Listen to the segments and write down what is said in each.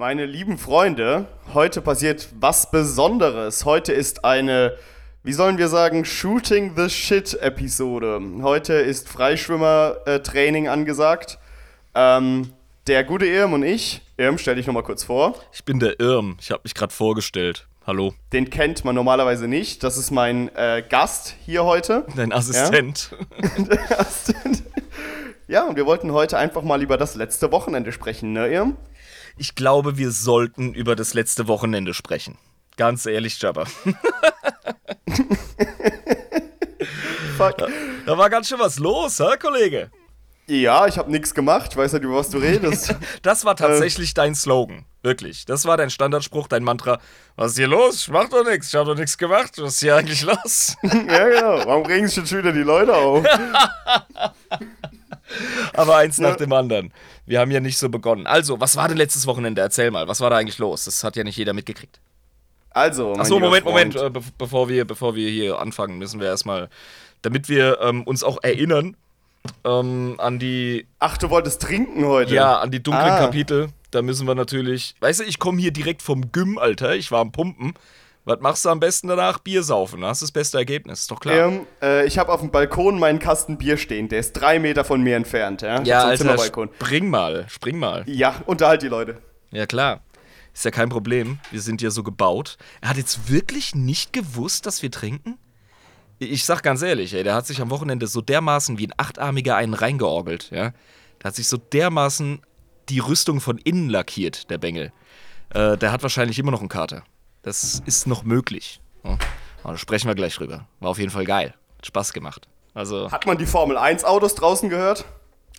Meine lieben Freunde, heute passiert was Besonderes. Heute ist eine, wie sollen wir sagen, Shooting the Shit Episode. Heute ist Freischwimmer-Training angesagt. Ähm, der gute Irm und ich, Irm, stell dich nochmal kurz vor. Ich bin der Irm. Ich habe mich gerade vorgestellt. Hallo. Den kennt man normalerweise nicht. Das ist mein äh, Gast hier heute. Dein Assistent. Ja? Assistent. ja, und wir wollten heute einfach mal über das letzte Wochenende sprechen, ne, Irm? Ich glaube, wir sollten über das letzte Wochenende sprechen. Ganz ehrlich, Jabba. Fuck. Da war ganz schön was los, hä, Kollege? Ja, ich habe nichts gemacht. Ich weiß nicht, über was du redest. Das war tatsächlich dein Slogan. Wirklich. Das war dein Standardspruch, dein Mantra. Was ist hier los? Ich mach doch nichts. Ich hab doch nichts gemacht. Was ist hier eigentlich los? ja, genau. Warum regen sich jetzt schon wieder die Leute auf? Aber eins Ja. nach dem anderen. Wir haben ja nicht so begonnen. Also, was war denn letztes Wochenende? Erzähl mal. Was war da eigentlich los? Das hat ja nicht jeder mitgekriegt. Also, Achso, Moment. Moment. Äh, be bevor, wir, bevor wir hier anfangen, müssen wir erstmal, damit wir ähm, uns auch erinnern ähm, an die Ach, du wolltest trinken heute? Ja, an die dunklen Ah. Kapitel. Da müssen wir natürlich. Weißt du, ich komme hier direkt vom Gym, Alter. Ich war am Pumpen. Was machst du am besten danach? Bier saufen. Das ist das beste Ergebnis, ist doch klar. Ähm, äh, ich habe auf dem Balkon meinen Kasten Bier stehen. Der ist drei Meter von mir entfernt. Ja, ja, Alter, Zimmerbalkon. spring mal, spring mal. Ja, unterhalt die Leute. Ja, klar. Ist ja kein Problem. Wir sind ja so gebaut. Er hat jetzt wirklich nicht gewusst, dass wir trinken? Ich sag ganz ehrlich, ey, der hat sich am Wochenende so dermaßen wie ein Achtarmiger einen reingeorgelt, ja. Der hat sich so dermaßen die Rüstung von innen lackiert, der Bengel. Äh, der hat wahrscheinlich immer noch einen Kater. Das ist noch möglich. Ja. Da sprechen wir gleich drüber. War auf jeden Fall geil. Hat Spaß gemacht. Also. Hat man die Formel 1 Autos draußen gehört?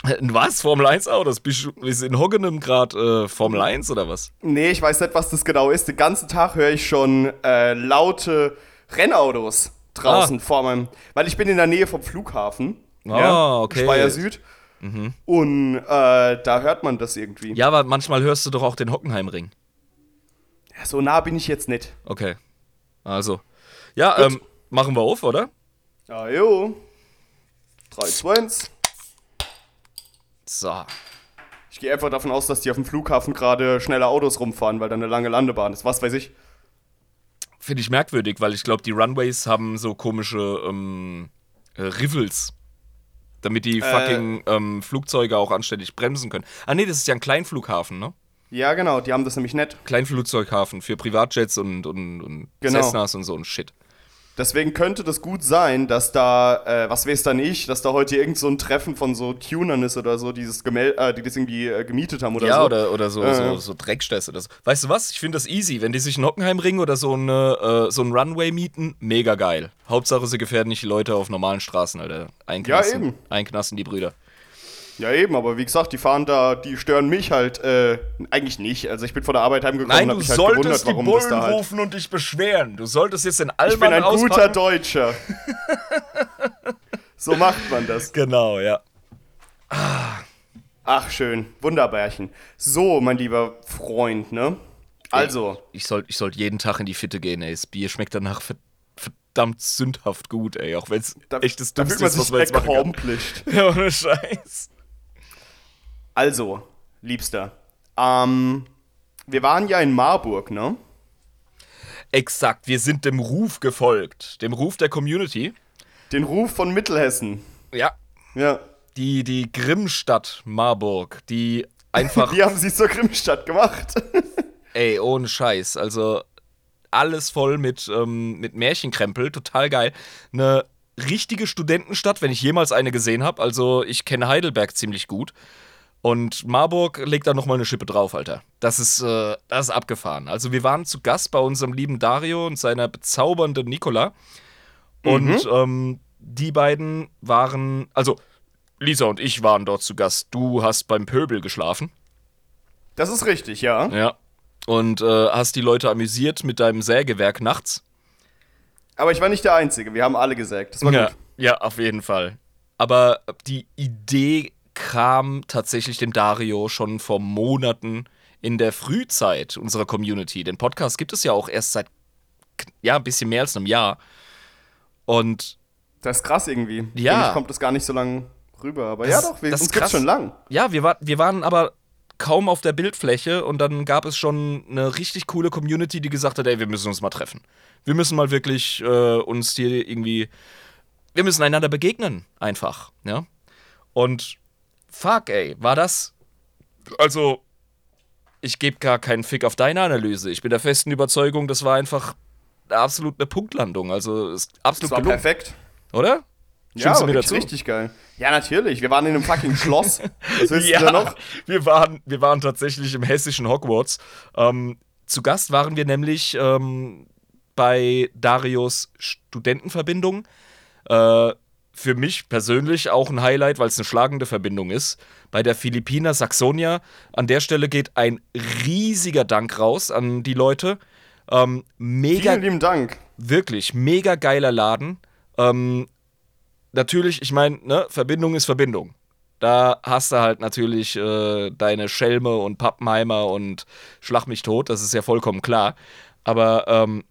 Was? Formel 1 Autos? Bist du in Hoggenem gerade äh, Formel 1 oder was? Nee, ich weiß nicht, was das genau ist. Den ganzen Tag höre ich schon äh, laute Rennautos draußen Ah. vor meinem. Weil ich bin in der Nähe vom Flughafen. Ah, okay. Speyer Süd. Und äh, da hört man das irgendwie. Ja, aber manchmal hörst du doch auch den Hockenheimring. So nah bin ich jetzt nicht. Okay. Also. Ja, Gut. ähm, machen wir auf, oder? Ja, jo. 3, 2, 1. So. Ich gehe einfach davon aus, dass die auf dem Flughafen gerade schnelle Autos rumfahren, weil da eine lange Landebahn ist. Was weiß ich. Finde ich merkwürdig, weil ich glaube, die Runways haben so komische ähm, äh, Rivels. Damit die fucking ähm, Flugzeuge auch anständig bremsen können. Ah, nee, das ist ja ein Kleinflughafen, ne? Ja, genau, die haben das nämlich nett. Kleinflugzeughafen für Privatjets und, und, und Genau. Cessnas und so ein Shit. Deswegen könnte das gut sein, dass da, äh, was weiß dann ich, dass da heute irgend so ein Treffen von so Tunern ist oder so, dieses Gemel äh, die das irgendwie äh, gemietet haben oder ja, so. oder, oder so, Äh. so, so Dreckstöße oder so. Weißt du was? Ich finde das easy. Wenn die sich einen Hockenheimring oder so, eine, äh, so einen Runway mieten, mega geil. Hauptsache, sie gefährden nicht die Leute auf normalen Straßen, Alter. Einknasten, Ja, eben. Einknasten die Brüder. Ja, eben, aber wie gesagt, die fahren da, die stören mich halt äh, eigentlich nicht. Also ich bin von der Arbeit heimgekommen Nein, und hab mich halt gewundert, die warum Bullen das da halt. rufen und dich beschweren. Du solltest jetzt den Ich bin ein guter auspacken. Deutscher. so macht man das. Genau, ja. Ach, schön. Wunderbärchen. So, mein lieber Freund, ne? Also, Ich sollte ich sollt jeden Tag in die Fitte gehen, ey. Das Bier schmeckt danach ver- verdammt sündhaft gut, ey. Auch wenn es da, echt das da Dümmste fühlt man ist, was man jetzt machen kann. Ja, ohne Scheiß. Also, Liebster. Ähm, wir waren ja in Marburg, ne? Exakt, wir sind dem Ruf gefolgt. Dem Ruf der Community. Den Ruf von Mittelhessen. Ja. Ja. Die, die Grimmstadt Marburg, die einfach, Die haben sie zur Grimmstadt gemacht. ey, ohne Scheiß, also alles voll mit, ähm, mit Märchenkrempel, total geil. Eine richtige Studentenstadt, wenn ich jemals eine gesehen habe. Also ich kenne Heidelberg ziemlich gut. Und Marburg legt da nochmal eine Schippe drauf, Alter. Das ist, äh, das ist abgefahren. Also wir waren zu Gast bei unserem lieben Dario und seiner bezaubernden Nicola. Und ähm, die beiden waren, also Lisa und ich waren dort zu Gast. Du hast beim Pöbel geschlafen. Das ist richtig, ja. Ja. Und äh, hast die Leute amüsiert mit deinem Sägewerk nachts. Aber ich war nicht der Einzige. Wir haben alle gesägt. Das war ja, gut. ja, auf jeden Fall. Aber die Idee kam tatsächlich dem Dario schon vor Monaten in der Frühzeit unserer Community. Den Podcast gibt es ja auch erst seit ja, ein bisschen mehr als einem Jahr. Und Das ist krass irgendwie. Ja. Für mich kommt das gar nicht so lang rüber. Aber Das- ja doch, wir, das uns gibt's schon lang. ja, wir, war, wir waren aber kaum auf der Bildfläche und dann gab es schon eine richtig coole Community, die gesagt hat, ey, wir müssen uns mal treffen. Wir müssen mal wirklich äh, uns hier irgendwie, wir müssen einander begegnen, einfach, ja. Und fuck, ey, war das, also, ich gebe gar keinen Fick auf deine Analyse. Ich bin der festen Überzeugung, das war einfach absolut eine Punktlandung. Also, ist absolut Das war gelungen, perfekt. oder? Ja, du mir richtig, dazu? richtig geil. Ja, natürlich. Wir waren in einem fucking Schloss. Was willst du Ja, denn noch? Wir, waren, wir waren tatsächlich im hessischen Hogwarts. Ähm, zu Gast waren wir nämlich ähm, bei Darius Studentenverbindung. Äh, für mich persönlich auch ein Highlight, weil es eine schlagende Verbindung ist. Bei der Philippiner Saxonia. An der Stelle geht ein riesiger Dank raus an die Leute. Ähm, mega Vielen lieben Dank. wirklich mega geiler Laden. Ähm, natürlich, ich meine, ne, Verbindung ist Verbindung. Da hast du halt natürlich äh, deine Schelme und Pappenheimer und Schlag mich tot, das ist ja vollkommen klar. Aber ähm,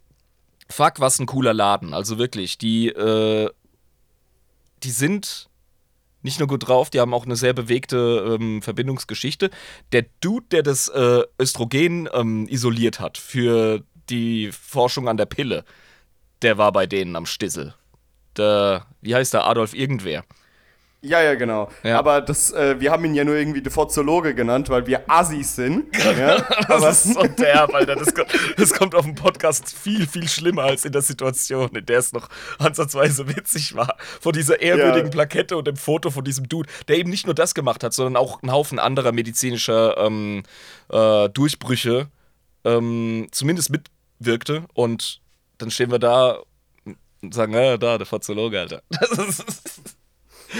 fuck, was ein cooler Laden. Also wirklich, die, äh, die sind nicht nur gut drauf, die haben auch eine sehr bewegte ähm, Verbindungsgeschichte. Der Dude, der das äh, Östrogen ähm, isoliert hat für die Forschung an der Pille, der war bei denen am Stissel. Der, wie heißt der? Adolf Irgendwer. Ja, ja, genau. Ja. Aber das, äh, wir haben ihn ja nur irgendwie Deforzologe genannt, weil wir Assis sind. ja? Aber Das ist so derb, Alter. Das kommt, das kommt auf dem Podcast viel, viel schlimmer als in der Situation, in der es noch ansatzweise witzig war. Vor dieser ehrwürdigen Ja. Plakette und dem Foto von diesem Dude, der eben nicht nur das gemacht hat, sondern auch einen Haufen anderer medizinischer ähm, äh, Durchbrüche ähm, zumindest mitwirkte. Und dann stehen wir da und sagen, ja, da, der Forzologe, Alter. Das ist,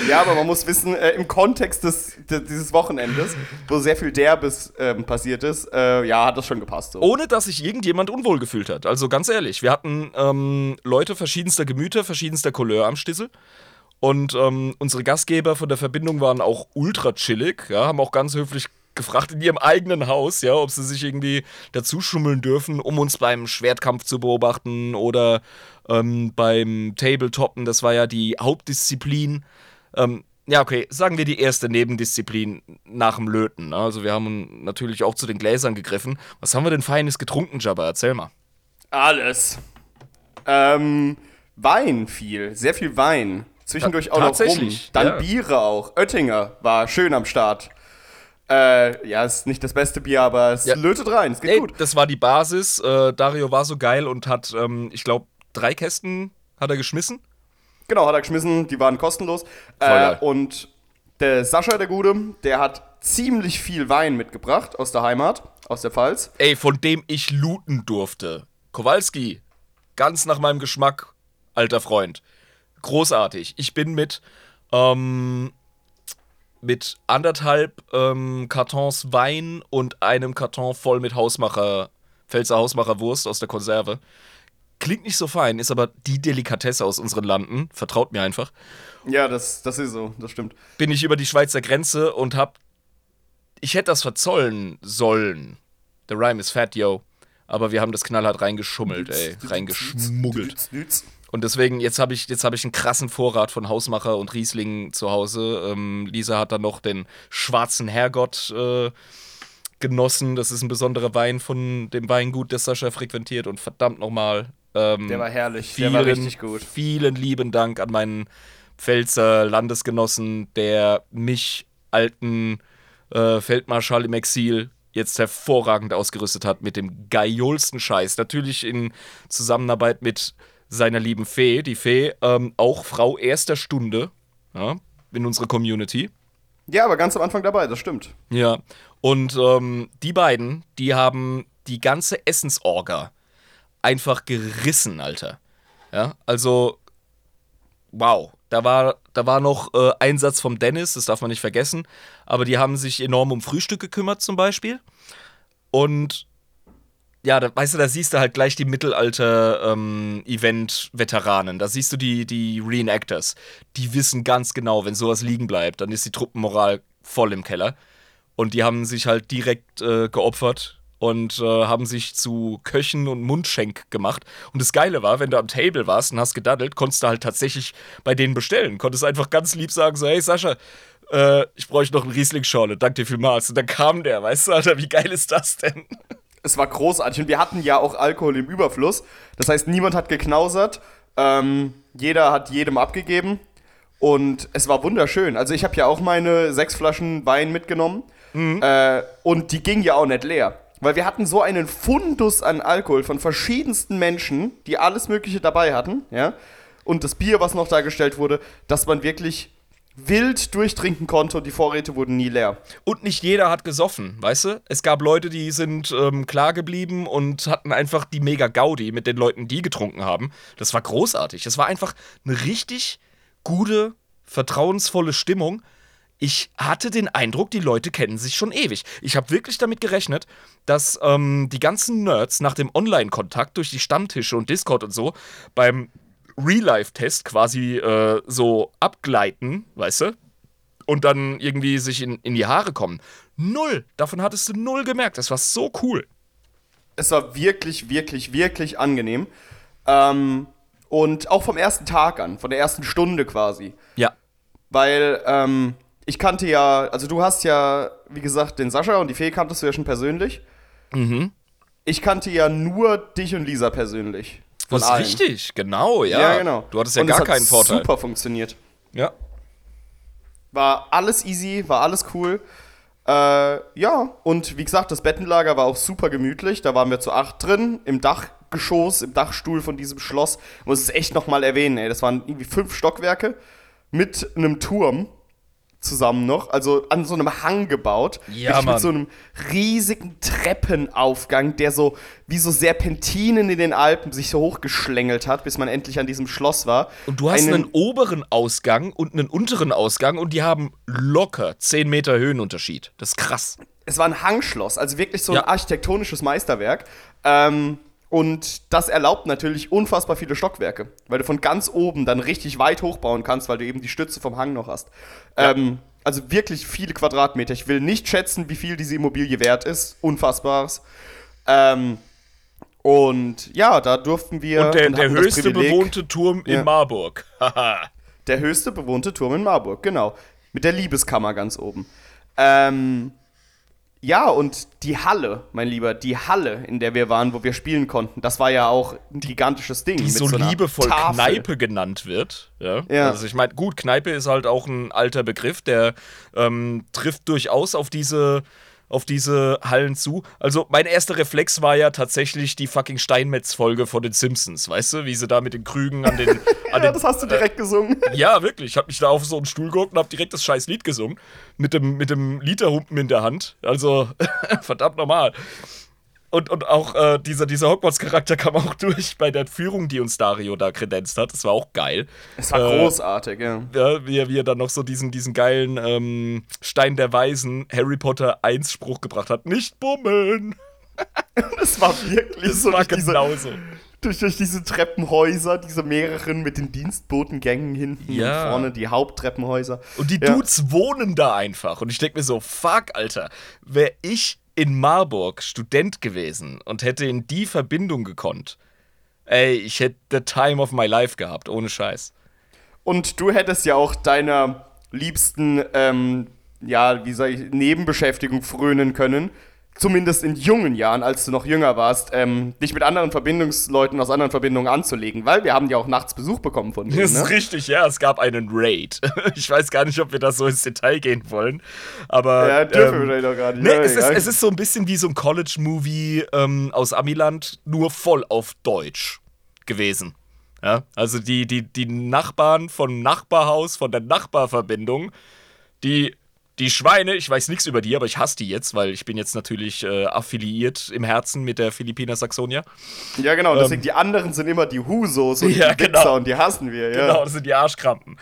Ja, aber man muss wissen, äh, im Kontext des, de, dieses Wochenendes, wo sehr viel Derbes ähm, passiert ist, äh, ja, hat das schon gepasst. So. ohne dass sich irgendjemand unwohl gefühlt hat. Also ganz ehrlich, wir hatten ähm, Leute verschiedenster Gemüter, verschiedenster Couleur am Stissel. Und ähm, unsere Gastgeber von der Verbindung waren auch ultra chillig, ja, haben auch ganz höflich gefragt in ihrem eigenen Haus, ja, ob sie sich irgendwie dazu schummeln dürfen, um uns beim Schwertkampf zu beobachten oder ähm, beim Tabletoppen, das war ja die Hauptdisziplin. Ähm, ja, okay, sagen wir die erste Nebendisziplin nach dem Löten. Also wir haben natürlich auch zu den Gläsern gegriffen. Was haben wir denn Feines getrunken, Jabba? Erzähl mal. Alles. Ähm, Wein viel, sehr viel Wein. Zwischendurch Ta- auch noch rum. Dann ja. Biere auch. Oettinger war schön am Start. Äh, ja, ist nicht das beste Bier, aber es Ja. lötet rein, es geht Ey, gut. das war die Basis. Äh, Dario war so geil und hat, ähm, ich glaube, drei Kästen hat er geschmissen. Genau, hat er geschmissen, die waren kostenlos. Äh, und der Sascha, der Gute, der hat ziemlich viel Wein mitgebracht aus der Heimat, aus der Pfalz. Ey, von dem ich looten durfte. Kowalski, ganz nach meinem Geschmack, alter Freund. Großartig. Ich bin mit, ähm, mit anderthalb ähm, Kartons Wein und einem Karton voll mit Hausmacher, Pfälzer Hausmacher Wurst aus der Konserve. Klingt nicht so fein, ist aber die Delikatesse aus unseren Landen. Vertraut mir einfach. Ja, das, das ist so, das stimmt. bin ich über die Schweizer Grenze und hab. Ich hätte das verzollen sollen. Der Rhyme ist fat, yo. Aber wir haben das knallhart reingeschummelt, ey. Reingeschmuggelt. Und deswegen, jetzt habe ich, jetzt hab ich einen krassen Vorrat von Hausmacher und Riesling zu Hause. Ähm, Lisa hat dann noch den schwarzen Herrgott äh, genossen. Das ist ein besonderer Wein von dem Weingut, das Sascha frequentiert. Und verdammt nochmal. Ähm, Der war herrlich, vielen, der war richtig gut. Vielen lieben Dank an meinen Pfälzer Landesgenossen, der mich, alten äh, Feldmarschall im Exil, jetzt hervorragend ausgerüstet hat mit dem geilsten Scheiß. Natürlich in Zusammenarbeit mit seiner lieben Fee. Die Fee, ähm, auch Frau erster Stunde ja, in unserer Community. Ja, aber ganz am Anfang dabei, das stimmt. Ja, und ähm, die beiden, die haben die ganze Essensorga einfach gerissen, Alter. Ja, also, wow. Da war, da war noch äh, Einsatz vom Dennis, das darf man nicht vergessen. Aber die haben sich enorm um Frühstück gekümmert, zum Beispiel. Und ja, da, weißt du, da siehst du halt gleich die Mittelalter-Event-Veteranen. da siehst du die, die Reenactors. Die wissen ganz genau, wenn sowas liegen bleibt, dann ist die Truppenmoral voll im Keller. Und die haben sich halt direkt äh, geopfert und äh, haben sich zu Köchen und Mundschenk gemacht. Und das Geile war, wenn du am Table warst und hast gedaddelt, konntest du halt tatsächlich bei denen bestellen. Konntest einfach ganz lieb sagen, so, hey Sascha, äh, ich bräuchte noch einen Riesling-Schorle, danke dir vielmals. Und dann kam der, weißt du, Alter, wie geil ist das denn? Es war großartig und wir hatten ja auch Alkohol im Überfluss. Das heißt, niemand hat geknausert. Ähm, jeder hat jedem abgegeben. Und es war wunderschön. Also ich habe ja auch meine sechs Flaschen Wein mitgenommen. Mhm. Äh, und die ging ja auch nicht leer. Weil wir hatten so einen Fundus an Alkohol von verschiedensten Menschen, die alles Mögliche dabei hatten, ja. Und das Bier, was noch dargestellt wurde, dass man wirklich wild durchtrinken konnte und die Vorräte wurden nie leer. Und nicht jeder hat gesoffen, weißt du? Es gab Leute, die sind ähm, klar geblieben und hatten einfach die mega Gaudi mit den Leuten, die getrunken haben. Das war großartig. Es war einfach eine richtig gute, vertrauensvolle Stimmung. Ich hatte den Eindruck, die Leute kennen sich schon ewig. Ich habe wirklich damit gerechnet, dass ähm, die ganzen Nerds nach dem Online-Kontakt durch die Stammtische und Discord und so beim Real-Life-Test quasi äh, so abgleiten, weißt du? Und dann irgendwie sich in, in die Haare kommen. Null. Davon hattest du null gemerkt. Das war so cool. Es war wirklich, wirklich, wirklich angenehm. Ähm, und auch vom ersten Tag an, von der ersten Stunde quasi. Ja. Weil ähm, ich kannte ja, also du hast ja, wie gesagt, den Sascha und die Fee kanntest du ja schon persönlich. Mhm. Ich kannte ja nur dich und Lisa persönlich. Das ist allen. richtig, genau, ja. Ja, genau. Du hattest ja und gar keinen Vorteil. super funktioniert. Ja. War alles easy, war alles cool. Äh, ja, und wie gesagt, das Bettenlager war auch super gemütlich. Da waren wir zu acht drin, im Dachgeschoss, im Dachstuhl von diesem Schloss. Ich muss es echt nochmal erwähnen, ey. Das waren irgendwie fünf Stockwerke mit einem Turm zusammen noch, also an so einem Hang gebaut. Ja. Mit so einem riesigen Treppenaufgang, der so wie so Serpentinen in den Alpen sich so hochgeschlängelt hat, bis man endlich an diesem Schloss war. Und du hast einen, einen oberen Ausgang und einen unteren Ausgang und die haben locker 10 Meter Höhenunterschied. Das ist krass. Es war ein Hangschloss, also wirklich so ein ja. architektonisches Meisterwerk. Ähm, und das erlaubt natürlich unfassbar viele Stockwerke, weil du von ganz oben dann richtig weit hochbauen kannst, weil du eben die Stütze vom Hang noch hast. Ja. Ähm, also wirklich viele Quadratmeter. Ich will nicht schätzen, wie viel diese Immobilie wert ist. Unfassbares. Ähm, und ja, da durften wir. Und der, und der höchste bewohnte Turm ja. in Marburg. der höchste bewohnte Turm in Marburg, genau. Mit der Liebeskammer ganz oben. Ähm, ja, und die Halle, mein Lieber, die Halle, in der wir waren, wo wir spielen konnten, das war ja auch ein gigantisches Ding. Die so, so liebevoll Tafel. Kneipe genannt wird. Ja. ja. Also ich meine, gut, Kneipe ist halt auch ein alter Begriff, der ähm, trifft durchaus auf diese auf diese Hallen zu. Also mein erster Reflex war ja tatsächlich die fucking Steinmetz-Folge von den Simpsons, weißt du, wie sie da mit den Krügen an den. An ja, den, das hast du direkt äh, gesungen. Ja, wirklich. Ich hab mich da auf so einen Stuhl geguckt und hab direkt das scheiß Lied gesungen. Mit dem, mit dem Literhumpen in der Hand. Also, verdammt normal. Und, und auch äh, dieser, dieser Hogwarts-Charakter kam auch durch bei der Führung, die uns Dario da kredenzt hat. Das war auch geil. Es war äh, großartig, ja. ja wie, er, wie er dann noch so diesen, diesen geilen ähm, Stein der Weisen Harry Potter 1 Spruch gebracht hat. Nicht bummeln! das war wirklich das so. war genauso. Durch, durch diese Treppenhäuser, diese mehreren mit den Dienstbotengängen hinten ja. und vorne, die Haupttreppenhäuser. Und die Dudes ja. wohnen da einfach. Und ich denke mir so, fuck, Alter, wäre ich in Marburg Student gewesen und hätte in die Verbindung gekonnt, ey, ich hätte the time of my life gehabt, ohne Scheiß. Und du hättest ja auch deiner liebsten, ähm, ja, wie sag ich, Nebenbeschäftigung frönen können, zumindest in jungen Jahren, als du noch jünger warst, ähm, dich mit anderen Verbindungsleuten aus anderen Verbindungen anzulegen, weil wir haben ja auch nachts Besuch bekommen von dir. Das ist ne? richtig, ja, es gab einen Raid. Ich weiß gar nicht, ob wir da so ins Detail gehen wollen, aber ja, dürfen ähm, wir doch gar nicht. Nee, es, ist, es ist so ein bisschen wie so ein College-Movie ähm, aus Amiland, nur voll auf Deutsch gewesen. Ja, also die, die, die Nachbarn vom Nachbarhaus, von der Nachbarverbindung, die die Schweine, ich weiß nichts über die, aber ich hasse die jetzt, weil ich bin jetzt natürlich äh, affiliiert im Herzen mit der Philippiner Saxonia. Ja, genau, deswegen ähm, die anderen sind immer die Husos und ja, die Wichser genau. und die hassen wir, ja. Genau, das sind die Arschkrampen.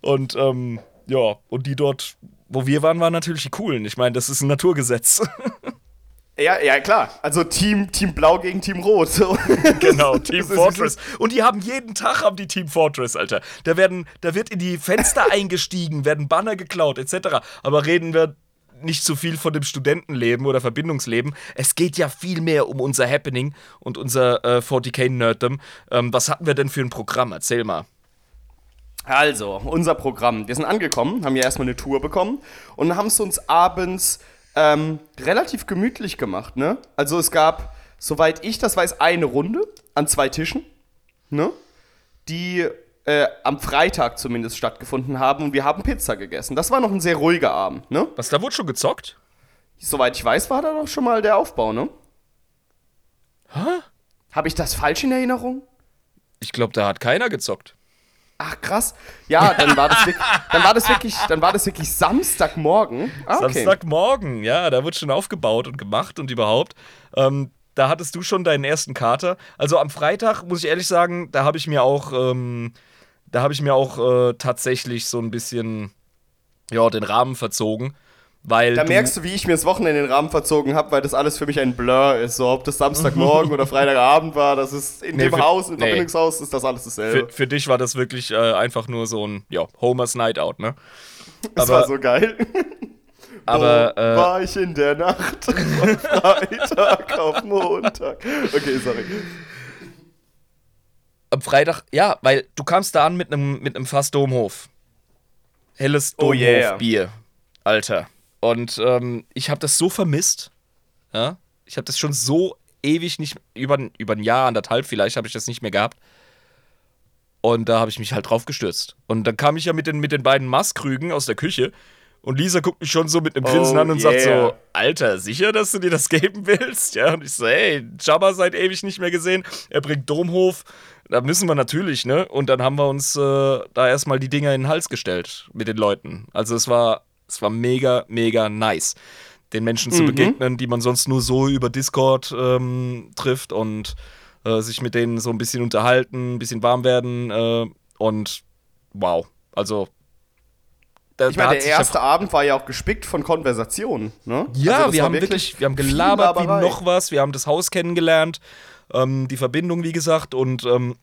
Und ähm, ja, und die dort, wo wir waren, waren natürlich die coolen. Ich meine, das ist ein Naturgesetz. Ja, ja, klar. Also Team, Team Blau gegen Team Rot. genau, Team Fortress. Und die haben jeden Tag haben die Team Fortress, Alter. Da werden, da wird in die Fenster eingestiegen, werden Banner geklaut, etc. Aber reden wir nicht zu viel von dem Studentenleben oder Verbindungsleben. Es geht ja viel mehr um unser Happening und unser äh, 40k-Nerddom. Ähm, was hatten wir denn für ein Programm? Erzähl mal. Also, unser Programm. Wir sind angekommen, haben ja erstmal eine Tour bekommen und haben es uns abends ähm, relativ gemütlich gemacht, ne? Also es gab, soweit ich das weiß, eine Runde an zwei Tischen, ne? Die äh, am Freitag zumindest stattgefunden haben und wir haben Pizza gegessen. Das war noch ein sehr ruhiger Abend, ne? Was, da wurde schon gezockt? Soweit ich weiß, war da doch schon mal der Aufbau, ne? Hä? Habe ich das falsch in Erinnerung? Ich glaube, da hat keiner gezockt. Ach krass. Ja, dann war das wirklich, dann war das wirklich, dann war das wirklich Samstagmorgen. Ah, okay. Samstagmorgen, ja, da wird schon aufgebaut und gemacht und überhaupt. Ähm, da hattest du schon deinen ersten Kater. Also am Freitag muss ich ehrlich sagen, da habe ich mir auch, ähm, da habe ich mir auch äh, tatsächlich so ein bisschen, ja, den Rahmen verzogen. Weil Da merkst du, wie ich mir das Wochenende den Rahmen verzogen habe, weil das alles für mich ein Blur ist. So, ob das Samstagmorgen oder Freitagabend war, das ist in Nee, dem für- Haus, im nee. Verbindungshaus, ist das alles dasselbe. für, für dich war das wirklich äh, einfach nur so ein, ja, Homer's Night Out, ne? das war so geil. Aber, Wo äh, war ich in der Nacht von Freitag auf Montag? Okay, sorry. Am Freitag, ja, weil du kamst da an mit einem mit einem Fass Domhof. Helles Oh yeah. Domhof-Bier, Alter. Und ähm, ich habe das so vermisst. Ja? Ich habe das schon so ewig nicht, über, über ein Jahr, anderthalb vielleicht, habe ich das nicht mehr gehabt. Und da habe ich mich halt drauf gestürzt. Und dann kam ich ja mit den, mit den beiden Maßkrügen aus der Küche. Und Lisa guckt mich schon so mit einem Grinsen Oh an und sagt yeah. so: Alter, sicher, dass du dir das geben willst? Ja, und ich so: Ey, Jabba seit ewig nicht mehr gesehen. Er bringt Domhof. Da müssen wir natürlich, ne? Und dann haben wir uns äh, da erstmal die Dinger in den Hals gestellt mit den Leuten. Also es war, es war mega, mega nice, den Menschen zu begegnen, die man sonst nur so über Discord ähm, trifft und äh, sich mit denen so ein bisschen unterhalten, ein bisschen warm werden äh, und wow. Also Ich meine, der erste Abend war ja auch gespickt von Konversationen, ne? ja, Also wir haben wirklich, wir haben gelabert wie noch was, wir haben das Haus kennengelernt, ähm, die Verbindung, wie gesagt, und ähm,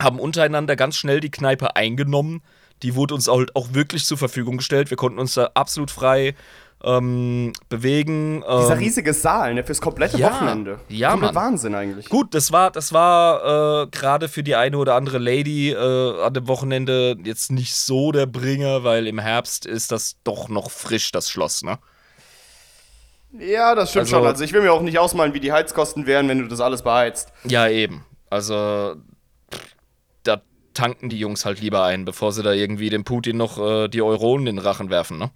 haben untereinander ganz schnell die Kneipe eingenommen. Die wurde uns auch, auch wirklich zur Verfügung gestellt. Wir konnten uns da absolut frei ähm, bewegen. Dieser ähm, riesige Saal, ne, fürs komplette Ja, Wochenende. ja, Komplett Mann. Wahnsinn eigentlich. Gut, das war, das war äh, gerade für die eine oder andere Lady äh, an dem Wochenende jetzt nicht so der Bringer, weil im Herbst ist das doch noch frisch, das Schloss, ne? Ja, das stimmt Also- schon. Also ich will mir auch nicht ausmalen, wie die Heizkosten wären, wenn du das alles beheizt. Ja, eben. Also, tanken die Jungs halt lieber ein, bevor sie da irgendwie dem Putin noch äh, die Euronen in den Rachen werfen, ne?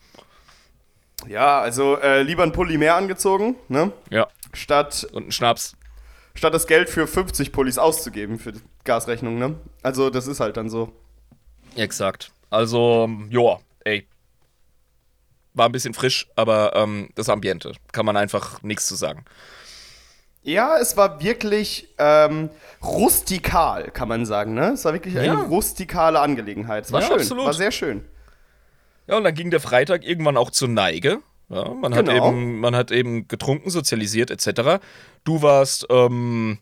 Ja, also äh, lieber ein Pulli mehr angezogen, ne? Ja. Statt, Und ein Schnaps. statt das Geld für 50 Pullis auszugeben für die Gasrechnung, ne? Also das ist halt dann so. Exakt. Also, joa, ey. War ein bisschen frisch, aber ähm, das Ambiente. Kann man einfach nichts zu sagen. Ja, es war wirklich ähm, rustikal, kann man sagen, ne? Es war wirklich eine Ja. rustikale Angelegenheit. Es war Ja, schön, absolut. war sehr schön. Ja, und dann ging der Freitag irgendwann auch zur Neige. Ja, man, hat Genau. eben, man hat eben getrunken, sozialisiert, etc. Du warst, ähm,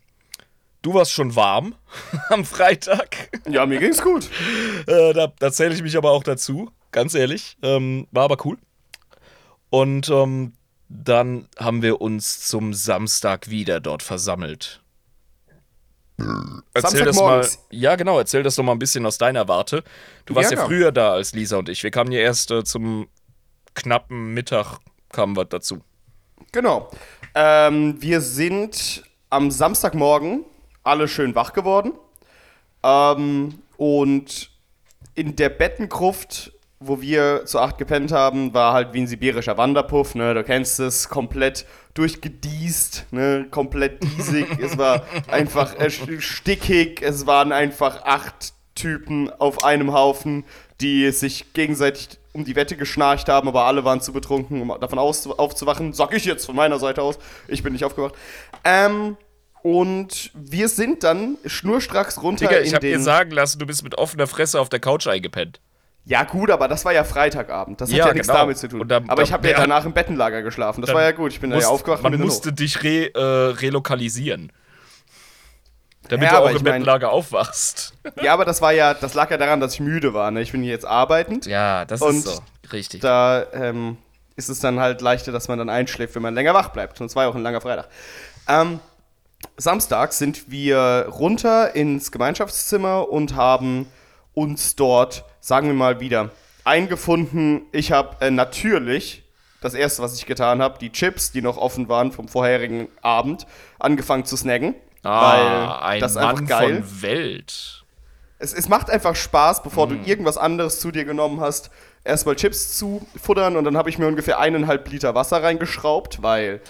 du warst schon warm am Freitag. Ja, mir ging's gut. Äh, da da zähle ich mich aber auch dazu, ganz ehrlich. Ähm, war aber cool. Und ähm, dann haben wir uns zum Samstag wieder dort versammelt. Erzähl das mal. Ja, genau, erzähl das doch mal ein bisschen aus deiner Warte. Du warst Ja, ja, ja. früher da als Lisa und ich. Wir kamen ja erst äh, zum knappen Mittag kamen wir dazu. Genau. Ähm, wir sind am Samstagmorgen alle schön wach geworden. Ähm, und in der Bettengruft, wo wir zu acht gepennt haben, war halt wie ein sibirischer Wanderpuff. Ne? Du kennst es, komplett durchgediest, ne? komplett diesig. es war einfach äh, st- stickig. Es waren einfach acht Typen auf einem Haufen, die sich gegenseitig um die Wette geschnarcht haben, aber alle waren zu betrunken, um davon aus, aufzuwachen. Sag ich jetzt von meiner Seite aus. Ich bin nicht aufgewacht. Ähm, und wir sind dann schnurstracks runter Digga, ich hab dir sagen lassen, du bist mit offener Fresse auf der Couch eingepennt. Ja, gut, aber das war ja Freitagabend. Das hat Ja, ja, nichts genau. damit zu tun. Dann- aber ich habe ja danach im Bettenlager geschlafen. Das war ja gut. Ich bin da ja Musst- aufgewacht Man und bin musste hoch. dich re, äh, relokalisieren. Damit Ja, du auch im ich mein- Bettenlager aufwachst. Ja, aber das war ja, das lag ja daran, dass ich müde war. Ne? Ich bin hier jetzt arbeitend. Ja, das Und ist so. Richtig. Da ähm, ist es dann halt leichter, dass man dann einschläft, wenn man länger wach bleibt. Und es war ja auch ein langer Freitag. Ähm, Samstag sind wir runter ins Gemeinschaftszimmer und haben uns dort, sagen wir mal wieder, eingefunden. Ich habe äh, natürlich das erste, was ich getan habe, die Chips, die noch offen waren vom vorherigen Abend, angefangen zu snacken. Ah, weil ein das Mann einfach geil. von Welt. Es, es macht einfach Spaß, bevor Mhm. du irgendwas anderes zu dir genommen hast, erstmal Chips zu futtern und dann habe ich mir ungefähr eineinhalb Liter Wasser reingeschraubt, weil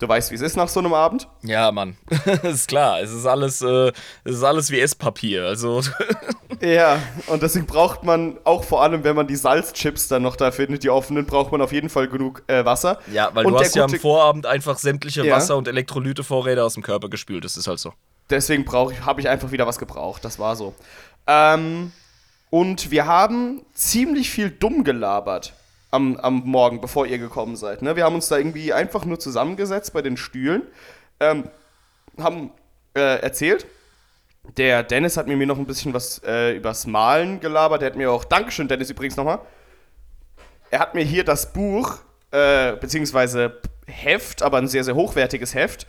du weißt, wie es ist nach so einem Abend. Ja, Mann. ist klar. Es ist alles, äh, es ist alles wie Esspapier. Also, Ja, und deswegen braucht man auch vor allem, wenn man die Salzchips dann noch da findet, die offenen, braucht man auf jeden Fall genug äh, Wasser. ja, weil und du hast ja am Vorabend einfach sämtliche Ja. Wasser- und Elektrolytevorräte aus dem Körper gespült. Das ist halt so. Deswegen habe ich einfach wieder was gebraucht. Das war so. Ähm, und wir haben ziemlich viel dumm gelabert am, am Morgen, bevor ihr gekommen seid. Ne? Wir haben uns da irgendwie einfach nur zusammengesetzt bei den Stühlen, ähm, haben äh, erzählt. Der Dennis hat mir noch ein bisschen was äh, übers Malen gelabert. Der hat mir auch, Dankeschön, Dennis, übrigens nochmal. Er hat mir hier das Buch, äh, beziehungsweise Heft, aber ein sehr, sehr hochwertiges Heft.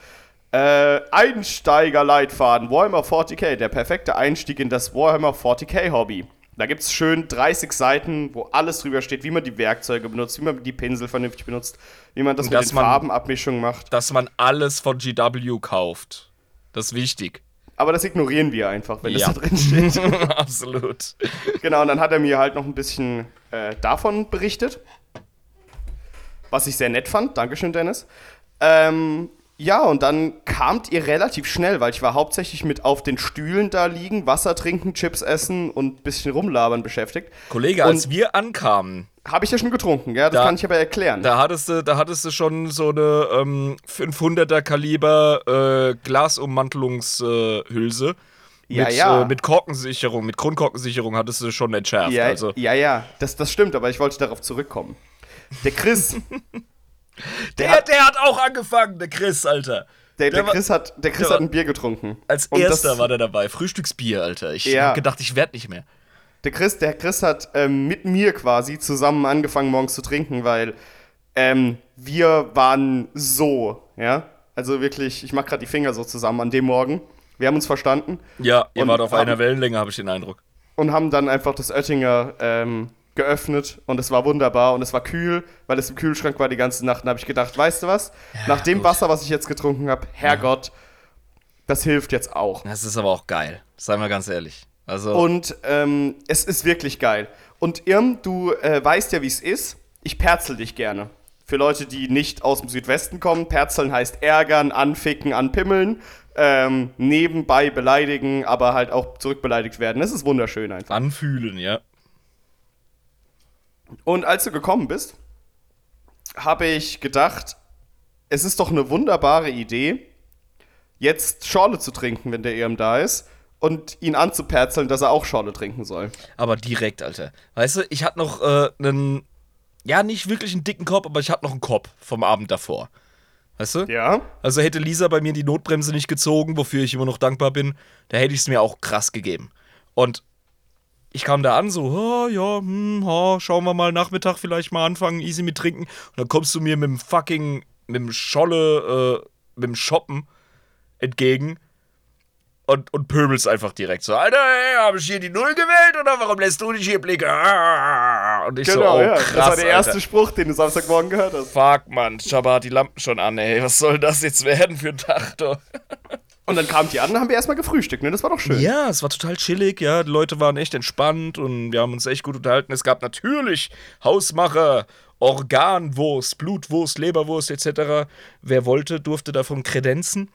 Äh, Einsteiger-Leitfaden, Warhammer 40k, der perfekte Einstieg in das Warhammer 40k-Hobby. Da gibt es schön 30 Seiten, wo alles drüber steht, wie man die Werkzeuge benutzt, wie man die Pinsel vernünftig benutzt, wie man das Und mit den man- Farbenabmischungen macht. Dass man alles von GW kauft. Das ist wichtig. Aber das ignorieren wir einfach, wenn Ja. das da drin steht. Absolut. Genau, und dann hat er mir halt noch ein bisschen äh, davon berichtet. Was ich sehr nett fand. Dankeschön, Dennis. Ähm, ja, und dann kamt ihr relativ schnell, weil ich war hauptsächlich mit auf den Stühlen da liegen, Wasser trinken, Chips essen und ein bisschen rumlabern beschäftigt. Kollege, als wir ankamen, Habe ich ja schon getrunken, ja, das Da- kann ich aber erklären. da hattest du, da hattest du schon so eine ähm, 500er Kaliber äh, Glasummantelungshülse. Ja, mit, ja. Äh, mit Korkensicherung, mit Grundkorkensicherung hattest du schon entschärft. ja, also. ja, ja, das, das stimmt, aber ich wollte darauf zurückkommen. Der Chris, Der, hat- der hat auch angefangen, der Chris, Alter. der, Der der war- Chris hat, der Chris der hat ein Bier getrunken. Als Und erster das- war der dabei. Frühstücksbier, Alter. Ich Ja. hab gedacht, ich werd nicht mehr. Der Chris, der Chris hat ähm, mit mir quasi zusammen angefangen, morgens zu trinken, weil ähm, wir waren so, ja. Also wirklich, ich mach gerade die Finger so zusammen an dem Morgen. Wir haben uns verstanden Ja, ihr wart auf haben- einer Wellenlänge, habe ich den Eindruck. und haben dann einfach das Oettinger ähm, geöffnet und es war wunderbar und es war kühl, weil es im Kühlschrank war die ganze Nacht. Und habe ich gedacht, weißt du was? Nach dem gut. Wasser, was ich jetzt getrunken habe, Herrgott, das hilft jetzt auch. Das ist aber auch geil. Sei mal ganz ehrlich. Also, Und ähm, es ist wirklich geil. Und Irm, du äh, weißt ja, wie es ist. Ich perzel dich gerne. Für Leute, die nicht aus dem Südwesten kommen, perzeln heißt ärgern, anficken, anpimmeln, ähm, nebenbei beleidigen, aber halt auch zurückbeleidigt werden. Das ist wunderschön einfach. anfühlen, ja. Und als du gekommen bist, habe ich gedacht, es ist doch eine wunderbare Idee, jetzt Schorle zu trinken, wenn der Irm da ist, und ihn anzuperzeln, dass er auch Schorle trinken soll. Aber direkt, Alter. Weißt du, ich hatte noch äh, einen, ja, nicht wirklich einen dicken Kopf, aber ich hatte noch einen Kopf vom Abend davor. Weißt du? Ja? Also hätte Lisa bei mir die Notbremse nicht gezogen, wofür ich immer noch dankbar bin, da hätte ich es mir auch krass gegeben. Und ich kam da an, so, oh, ja, hm, oh, schauen wir mal Nachmittag vielleicht mal anfangen, easy mit trinken. Und dann kommst du mir mit dem fucking, mit dem Scholle, äh, mit dem Shoppen entgegen und, und pöbelst einfach direkt so, Alter, ey, habe ich hier die Null gewählt oder warum lässt du dich hier blicken? Und ich so, Genau, oh, ja. krass, das war der erste Alter. Spruch, den du Samstagmorgen gehört hast. Fuck, Mann, Jabba hat die Lampen schon an, ey. Was soll das jetzt werden für ein Tag, doch? Und dann kamt die an, dann haben wir erstmal gefrühstückt, ne? Das war doch schön. Ja, es war total chillig, ja. Die Leute waren echt entspannt und wir haben uns echt gut unterhalten. Es gab natürlich Hausmacher, Organwurst, Blutwurst, Leberwurst etc. Wer wollte, durfte davon kredenzen.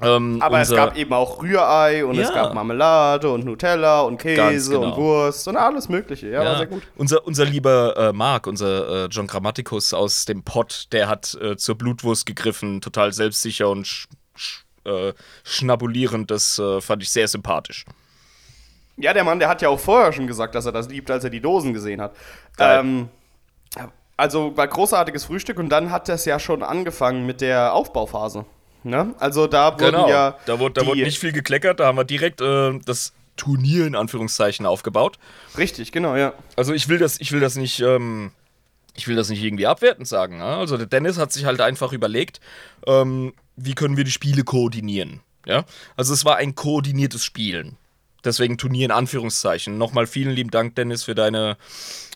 Ähm, Aber es gab eben auch Rührei und es Ja. gab Marmelade und Nutella und Käse genau. und Wurst und alles Mögliche. Ja, war sehr gut. Unser, unser lieber äh, Marc, unser äh, John Grammaticus aus dem Pott, der hat äh, zur Blutwurst gegriffen, total selbstsicher und äh, schnabulierend. Das äh, fand ich sehr sympathisch. Ja, der Mann, der hat ja auch vorher schon gesagt, dass er das liebt, als er die Dosen gesehen hat. Ähm, also war großartiges Frühstück und dann hat das ja schon angefangen mit der Aufbauphase. Ne? Also da wurden Genau, ja. da, wurde, da wurde nicht viel gekleckert, da haben wir direkt äh, das Turnier in Anführungszeichen aufgebaut. Richtig, genau, ja. Also ich will das, ich will das nicht, ähm, ich will das nicht irgendwie abwertend sagen. Ja? Also der Dennis hat sich halt einfach überlegt, ähm, wie können wir die Spiele koordinieren. Ja? Also es war ein koordiniertes Spielen. Deswegen Turnier in Anführungszeichen. Nochmal vielen lieben Dank, Dennis, für deine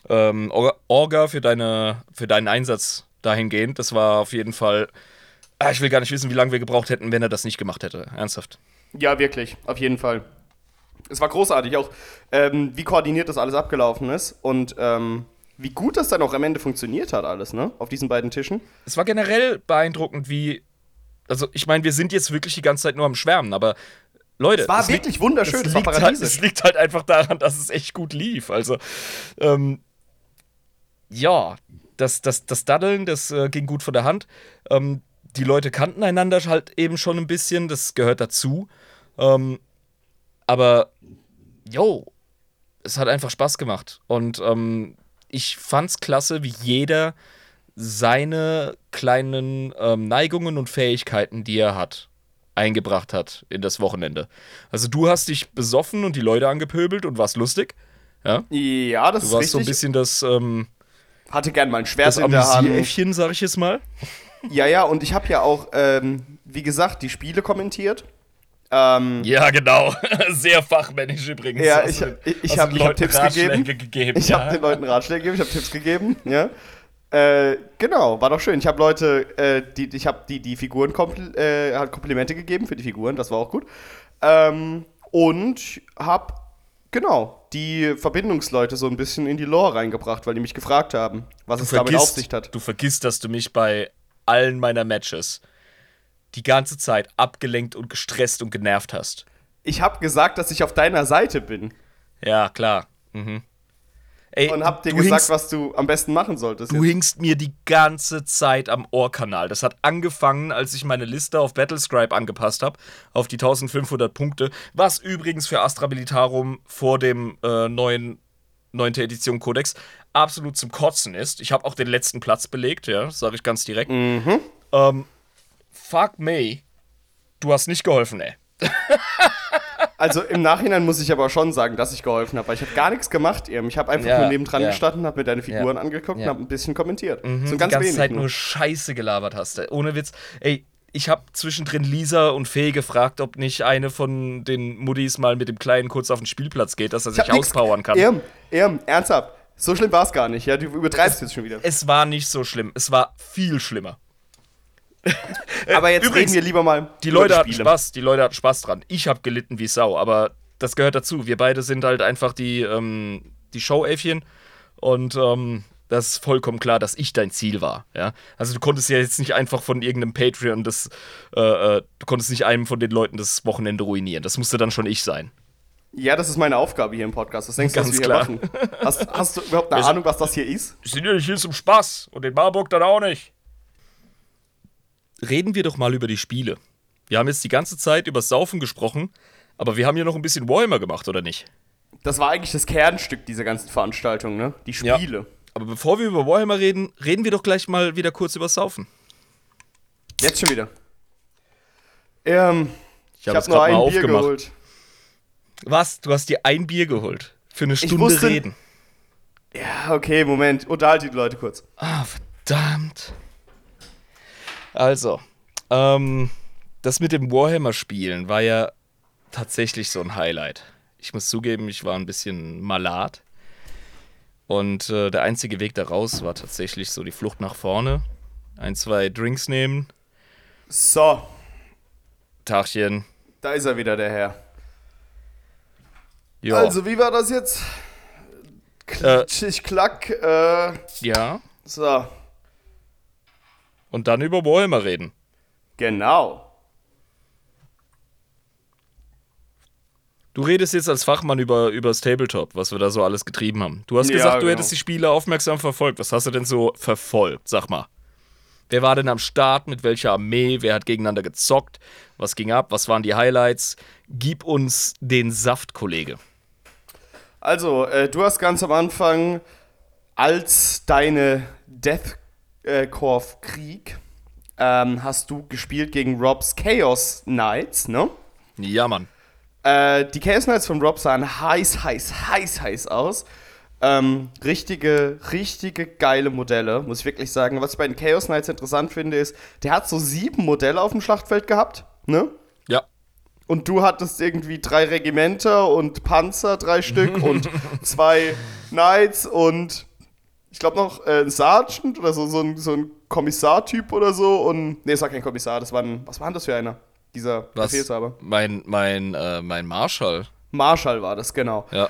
ähm, Orga, für, deine, für deinen Einsatz dahingehend. Das war auf jeden Fall. Ah, ich will gar nicht wissen, wie lange wir gebraucht hätten, wenn er das nicht gemacht hätte. Ernsthaft. Ja, wirklich, auf jeden Fall. Es war großartig, auch ähm, wie koordiniert das alles abgelaufen ist und ähm, wie gut das dann auch am Ende funktioniert hat, alles, ne? Auf diesen beiden Tischen. Es war generell beeindruckend, wie. Also, ich meine, wir sind jetzt wirklich die ganze Zeit nur am Schwärmen, aber Leute. Es war wirklich liegt, wunderschön, es, liegt halt, es liegt halt einfach daran, dass es echt gut lief. Also, ähm, ja, das, das, das Daddeln, das äh, ging gut von der Hand. Ähm, die Leute kannten einander halt eben schon ein bisschen, das gehört dazu. Ähm, aber, yo, es hat einfach Spaß gemacht. Und ähm, ich fand's klasse, wie jeder seine kleinen ähm, Neigungen und Fähigkeiten, die er hat, eingebracht hat in das Wochenende. Also du hast dich besoffen und die Leute angepöbelt und warst lustig. Ja, ja das du ist warst richtig. so ein bisschen das. Ähm, Hatte gern mal ein Schwert das in der Hand. Äffchen, sag ich jetzt mal. Ja, ja, und ich habe ja auch, ähm, wie gesagt, die Spiele kommentiert. Ähm, ja, genau. Sehr fachmännisch übrigens. Ja, ich, ich, ich habe hab Tipps gegeben. gegeben. Ich ja. habe den Leuten Ratschläge gegeben, ich habe Tipps gegeben. Ja. Äh, genau, war doch schön. Ich habe Leute, äh, die, ich habe die, die Figuren kompl äh, Komplimente gegeben für die Figuren, das war auch gut. Ähm, und habe, genau, die Verbindungsleute so ein bisschen in die Lore reingebracht, weil die mich gefragt haben, was du es vergisst, damit auf sich hat. Du vergisst, dass du mich bei allen meiner Matches die ganze Zeit abgelenkt und gestresst und genervt hast. Ich habe gesagt, dass ich auf deiner Seite bin. Ja, klar. Mhm. Ey, und hab dir gesagt, hingst, was du am besten machen solltest. Du jetzt. hingst mir die ganze Zeit am Ohrkanal. Das hat angefangen, als ich meine Liste auf Battlescribe angepasst habe, auf die 1500 Punkte, was übrigens für Astra Militarum vor dem äh, neuen 9. Edition Codex absolut zum Kotzen ist. Ich habe auch den letzten Platz belegt, ja, sage ich ganz direkt. Mhm. Ähm, fuck me, du hast nicht geholfen, ey. Also im Nachhinein muss ich aber schon sagen, dass ich geholfen habe, weil ich habe gar nichts gemacht. Eben. Ich habe einfach ja, nur nebendran ja. gestanden, habe mir deine Figuren ja, angeguckt und habe ein bisschen kommentiert. Mhm, so ganz die ganze Zeit nur. Scheiße gelabert hast. Ohne Witz. Ey, ich habe zwischendrin Lisa und Fee gefragt, ob nicht eine von den Muddis mal mit dem Kleinen kurz auf den Spielplatz geht, dass er sich auspowern kann. Irm, Irm, ernsthaft. So schlimm war es gar nicht, ja? Du übertreibst jetzt schon wieder. Es war nicht so schlimm. Es war viel schlimmer. Aber jetzt Übrigens, reden wir lieber mal. Die Leute die hatten Spaß, die Leute hatten Spaß dran. Ich habe gelitten wie Sau, aber das gehört dazu. Wir beide sind halt einfach die, ähm, die Show-Äffchen und ähm, das ist vollkommen klar, dass ich dein Ziel war. Ja? Also du konntest ja jetzt nicht einfach von irgendeinem Patreon das, äh, äh, du konntest nicht einem von den Leuten das Wochenende ruinieren. Das musste dann schon ich sein. Ja, das ist meine Aufgabe hier im Podcast. Was denkst du, was wir klar. hier machen? Hast, hast du überhaupt eine Ahnung, was das hier ist? Wir sind ja nicht hier zum Spaß und in Marburg dann auch nicht. Reden wir doch mal über die Spiele. Wir haben jetzt die ganze Zeit über Saufen gesprochen, aber wir haben ja noch ein bisschen Warhammer gemacht, oder nicht? Das war eigentlich das Kernstück dieser ganzen Veranstaltung, ne? Die Spiele. Ja. Aber bevor wir über Warhammer reden, reden wir doch gleich mal wieder kurz über Saufen. Jetzt schon wieder. Ähm, ich habe habe nur mal ein Bier aufgemacht. geholt. Was? Du hast dir ein Bier geholt? Für eine Stunde wusste- reden. Ja, okay, Moment. Unterhalte die Leute kurz. Ah, verdammt. Also, ähm, das mit dem Warhammer-Spielen war ja tatsächlich so ein Highlight. Ich muss zugeben, ich war ein bisschen malat. Und äh, der einzige Weg da raus war tatsächlich so die Flucht nach vorne. Ein, zwei Drinks nehmen, So, Tachchen. da ist er wieder, der Herr. Ja. Also, wie war das jetzt? Äh. Klitschig, klack, äh, ja. so, Und dann über Warhammer reden. genau. Du redest jetzt als Fachmann über, über das Tabletop, was wir da so alles getrieben haben. Du hast Ja, gesagt, du genau. hättest die Spiele aufmerksam verfolgt. Was hast du denn so verfolgt? Sag mal. Wer war denn am Start? Mit welcher Armee? Wer hat gegeneinander gezockt? Was ging ab? Was waren die Highlights? Gib uns den Saft, Kollege. Also, äh, du hast ganz am Anfang als deine Deathcorp-Krieg ähm, hast du gespielt gegen Robs Chaos Knights, ne? Ja, Mann. Äh, die Chaos Knights von Rob sahen heiß, heiß, heiß, heiß aus. Ähm, richtige, richtige geile Modelle, muss ich wirklich sagen. Was ich bei den Chaos Knights interessant finde, ist, der hat so sieben Modelle auf dem Schlachtfeld gehabt, ne? Ja. und du hattest irgendwie drei Regimenter und Panzer, drei Stück und zwei Knights und ich glaube noch äh, ein Sergeant oder so, so ein, so ein Kommissar-Typ oder so. Und nee, es war kein Kommissar, das war ein, was war denn das für einer? Dieser Was? Befehlshaber. Mein, mein, äh, mein Marshall. Marshall war das, genau. Ja.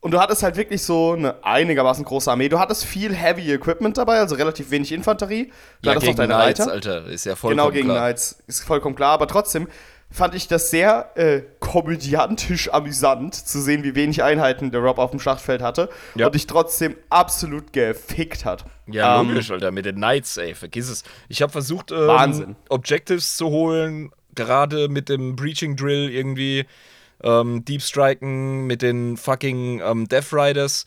Und du hattest halt wirklich so eine einigermaßen große Armee. Du hattest viel Heavy Equipment dabei, also relativ wenig Infanterie. Du Ja, hattest gegen noch deine Knights, Reiter. Alter. Ist ja vollkommen Genau, gegen klar. Knights. Ist vollkommen klar, aber trotzdem fand ich das sehr äh, komödiantisch amüsant zu sehen, wie wenig Einheiten der Rob auf dem Schlachtfeld hatte Ja. und dich trotzdem absolut gefickt hat. Ja, Ähm, logisch, Alter, mit den Knights, ey, vergiss es. Ich habe versucht, ähm, Wahnsinn. Objectives zu holen, gerade mit dem Breaching Drill irgendwie, ähm, Deep Striken mit den fucking ähm, Death Riders.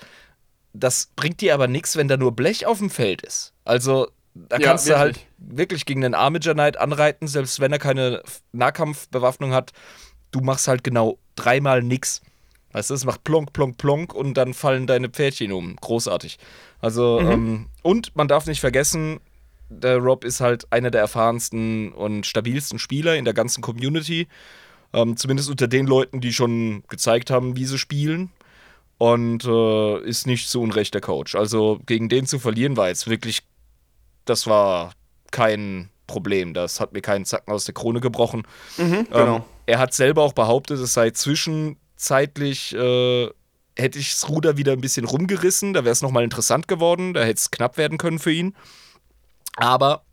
Das bringt dir aber nichts, wenn da nur Blech auf dem Feld ist. Also, da Ja, kannst du halt wirklich. gegen den Armiger Knight anreiten, selbst wenn er keine Nahkampfbewaffnung hat. Du machst halt genau dreimal nix. Weißt du, es macht plonk, plonk, plonk und dann fallen deine Pferdchen um. Großartig. Also, ähm, und man darf nicht vergessen, der Rob ist halt einer der erfahrensten und stabilsten Spieler in der ganzen Community. Ähm, zumindest unter den Leuten, die schon gezeigt haben, wie sie spielen. Und äh, ist nicht zu Unrecht der Coach. Also gegen den zu verlieren war jetzt wirklich, das war kein Problem. Das hat mir keinen Zacken aus der Krone gebrochen. genau. Ähm, er hat selber auch behauptet, es sei zwischenzeitlich, äh, hätte ich das Ruder wieder ein bisschen rumgerissen, da wäre es nochmal interessant geworden, da hätte es knapp werden können für ihn. Aber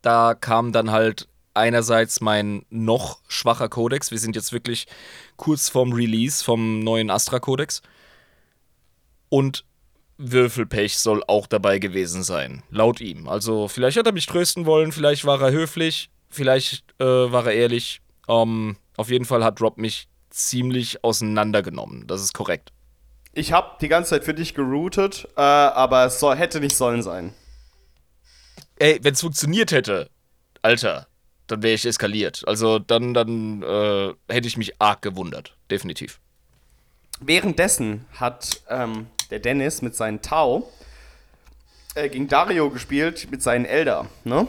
da kam dann halt einerseits mein noch schwacher Kodex, wir sind jetzt wirklich kurz vorm Release vom neuen Astra-Kodex. Und Würfelpech soll auch dabei gewesen sein, laut ihm. Also vielleicht hat er mich trösten wollen, vielleicht war er höflich, vielleicht äh, war er ehrlich. Ähm, auf jeden Fall hat Rob mich ziemlich auseinandergenommen. Das ist korrekt. Ich habe die ganze Zeit für dich geroutet, äh, aber es soll, hätte nicht sollen sein. Ey, wenn es funktioniert hätte, Alter, dann wäre ich eskaliert. Also dann, dann äh, hätte ich mich arg gewundert. Definitiv. Währenddessen hat ähm, der Dennis mit seinen Tau äh, gegen Dario gespielt mit seinen Elder. Ne?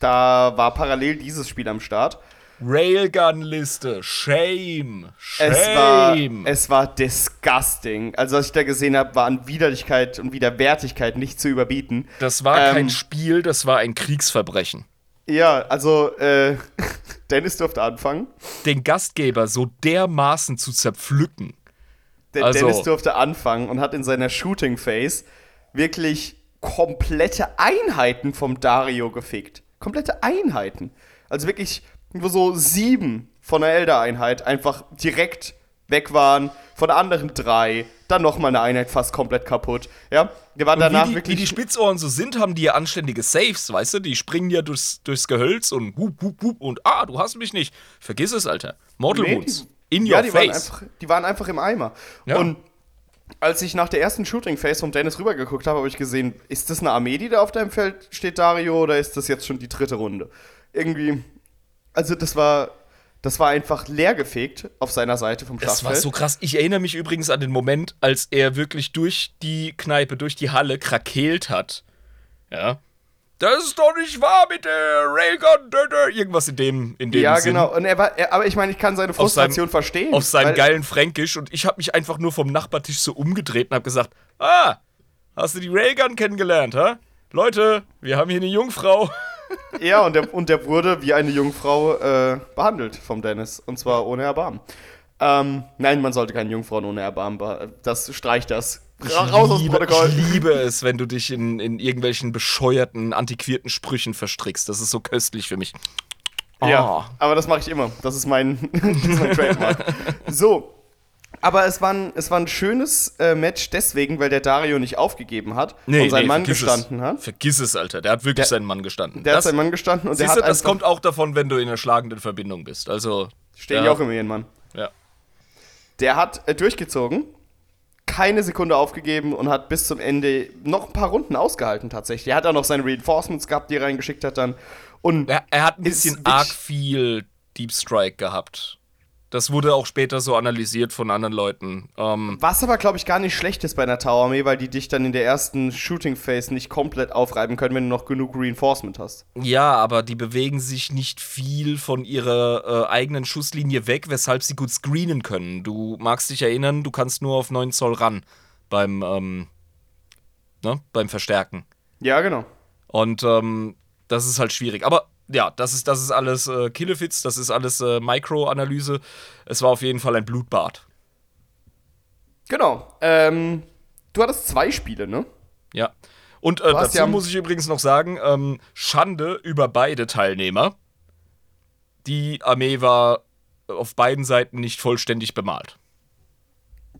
Da war parallel dieses Spiel am Start. Railgun-Liste. Shame. Shame. Es war, es war disgusting. Also, was ich da gesehen habe, war an Widerlichkeit und Widerwärtigkeit nicht zu überbieten. das war Ähm, kein Spiel, das war ein Kriegsverbrechen. Ja, also, äh, Dennis durfte anfangen. Den Gastgeber so dermaßen zu zerpflücken. Der Also- Dennis durfte anfangen und hat in seiner Shooting Phase wirklich komplette Einheiten vom Dario gefickt. Komplette Einheiten. Also wirklich nur so sieben von der Elder-Einheit einfach direkt weg waren. Von der anderen drei. Dann nochmal eine Einheit fast komplett kaputt. Ja, der war Und danach wie, die, wirklich. wie die Spitzohren so sind, haben die ja anständige Saves, weißt du? Die springen ja durchs, durchs Gehölz und hup, hup, hup und ah, du hast mich nicht. Vergiss es, Alter. Mortal Nee, Wounds. die- In ja, your die waren, face. einfach, die waren einfach im Eimer. Ja. Und als ich nach der ersten Shooting Phase von Dennis rübergeguckt habe, habe ich gesehen, ist das eine Armee, die da auf deinem Feld steht, Dario, oder ist das jetzt schon die dritte Runde? Irgendwie, also das war, das war einfach leergefegt auf seiner Seite vom Das war Schlachtfeld. so krass. Ich erinnere mich übrigens an den Moment, als er wirklich durch die Kneipe, durch die Halle krakeelt hat. Ja. Das ist doch nicht wahr mit der dö. Irgendwas in dem, in dem ja, Sinn. genau. Und er war, er, aber ich meine, ich kann seine Auf seinem- Frustration verstehen. Auf seinem geilen Fränkisch und ich habe mich einfach nur vom Nachbartisch so umgedreht und habe gesagt: Ah, hast du die Railgun kennengelernt, ha? Leute, wir haben hier eine Jungfrau. Ja, und der, und der wurde wie eine Jungfrau äh, behandelt vom Dennis. Und zwar ohne Erbarmen. Ähm, nein, man sollte keine Jungfrauen ohne Erbarmen behandeln. Das streicht das. Ra raus aus dem Protokoll. ich liebe es, wenn du dich in, in irgendwelchen bescheuerten, antiquierten Sprüchen verstrickst. Das ist so köstlich für mich. Ja, Ah. aber das mache ich immer. Das ist mein, das ist mein Trademark. So. Aber es war ein, es war ein schönes äh, Match deswegen, weil der Dario nicht aufgegeben hat und sein Mann vergiss gestanden es. hat. Vergiss es, Alter. Der hat wirklich seinen Mann gestanden. Der hat das, seinen Mann gestanden und der hat du, das kommt auch davon, wenn du in einer schlagenden Verbindung bist. Also. stehen ja, ja auch immer ihren Mann. Ja. Der hat äh, durchgezogen, keine Sekunde aufgegeben und hat bis zum Ende noch ein paar Runden ausgehalten tatsächlich. Er hat auch noch seine Reinforcements gehabt, die er reingeschickt hat dann. Und Er, er hat ein bisschen arg viel Deep Strike gehabt. Das wurde auch später so analysiert von anderen Leuten. Ähm, Was aber, glaube ich, gar nicht schlecht ist bei einer Tower-Armee, weil die dich dann in der ersten Shooting-Phase nicht komplett aufreiben können, wenn du noch genug Reinforcement hast. ja, aber die bewegen sich nicht viel von ihrer äh, eigenen Schusslinie weg, weshalb sie gut screenen können. Du magst dich erinnern, du kannst nur auf 9 Zoll ran beim, ähm, ne, beim Verstärken. Ja, genau. Und ähm, das ist halt schwierig. Aber ja, das ist, das ist alles äh, Killefits, das ist alles äh, Micro-Analyse. Es war auf jeden Fall ein Blutbad. Genau. Ähm, du hattest zwei Spiele, ne? Ja. Und äh, dazu ja- muss ich übrigens noch sagen, ähm, Schande über beide Teilnehmer. Die Armee war auf beiden Seiten nicht vollständig bemalt.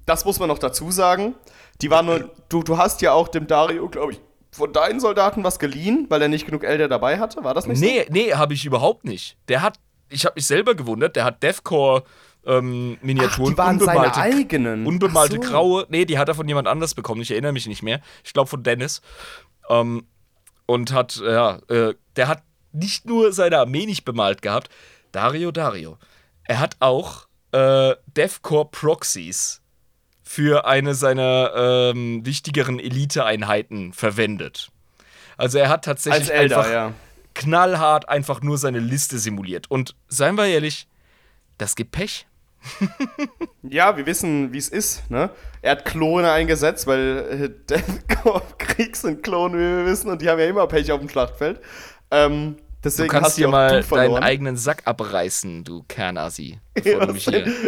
Das muss man noch dazu sagen. Die waren nur, du, du hast ja auch dem Dario, glaube ich, von deinen Soldaten was geliehen, weil er nicht genug Elder dabei hatte. War das nicht Nee, nee, habe ich überhaupt nicht. Der hat, ich habe mich selber gewundert, der hat Deathcore ähm, so? Miniaturen die waren unbemalte, seine eigenen. unbemalte Ach so. graue. Nee, die hat er von jemand anders bekommen. Ich erinnere mich nicht mehr. Ich glaube von Dennis. Ähm, und hat, ja, äh, der hat nicht nur seine Armee nicht bemalt gehabt. Dario, Dario. Er hat auch äh, Deathcore Proxies für eine seiner ähm, wichtigeren Elite-Einheiten verwendet. Also er hat tatsächlich Elder, einfach ja. knallhart einfach nur seine Liste simuliert. Und seien wir ehrlich, das gibt Pech. Ja, wir wissen, wie es ist, ne? Er hat Klone eingesetzt, weil äh, Krieg sind Klone, wie wir wissen, und die haben ja immer Pech auf dem Schlachtfeld. Ähm, deswegen Du kannst dir mal deinen eigenen Sack abreißen, du Kernasi. Ja, du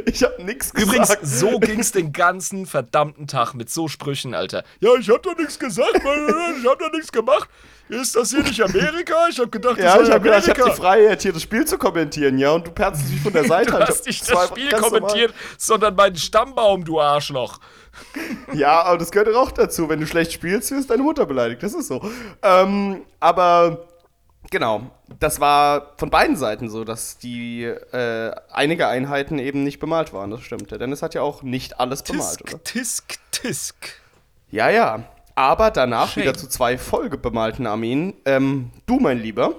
ich hab nix Übrigens, gesagt. so ging's den ganzen verdammten Tag mit so Sprüchen, Alter. Ja, ich hab doch nichts gesagt, Mann. ich hab doch nichts gemacht. Ist das hier nicht Amerika? Ich hab gedacht, das Ja, ich hab gedacht, ich hab Amerika. die Freiheit, hier das Spiel zu kommentieren, ja, und du perzt mich von der Seite Du hast nicht das Spiel ganz normal- kommentiert, sondern meinen Stammbaum, du Arschloch. Ja, aber das gehört auch dazu. Wenn du schlecht spielst, wirst deine Mutter beleidigt. Das ist so. Ähm, aber genau, das war von beiden Seiten so, dass die äh, einige Einheiten eben nicht bemalt waren. Das stimmt. Der Dennis hat ja auch nicht alles bemalt, oder? Tisk, tisk. Ja, ja. Aber danach Shame. wieder zu zwei vollgebemalten Armeen. Ähm, du, mein Lieber,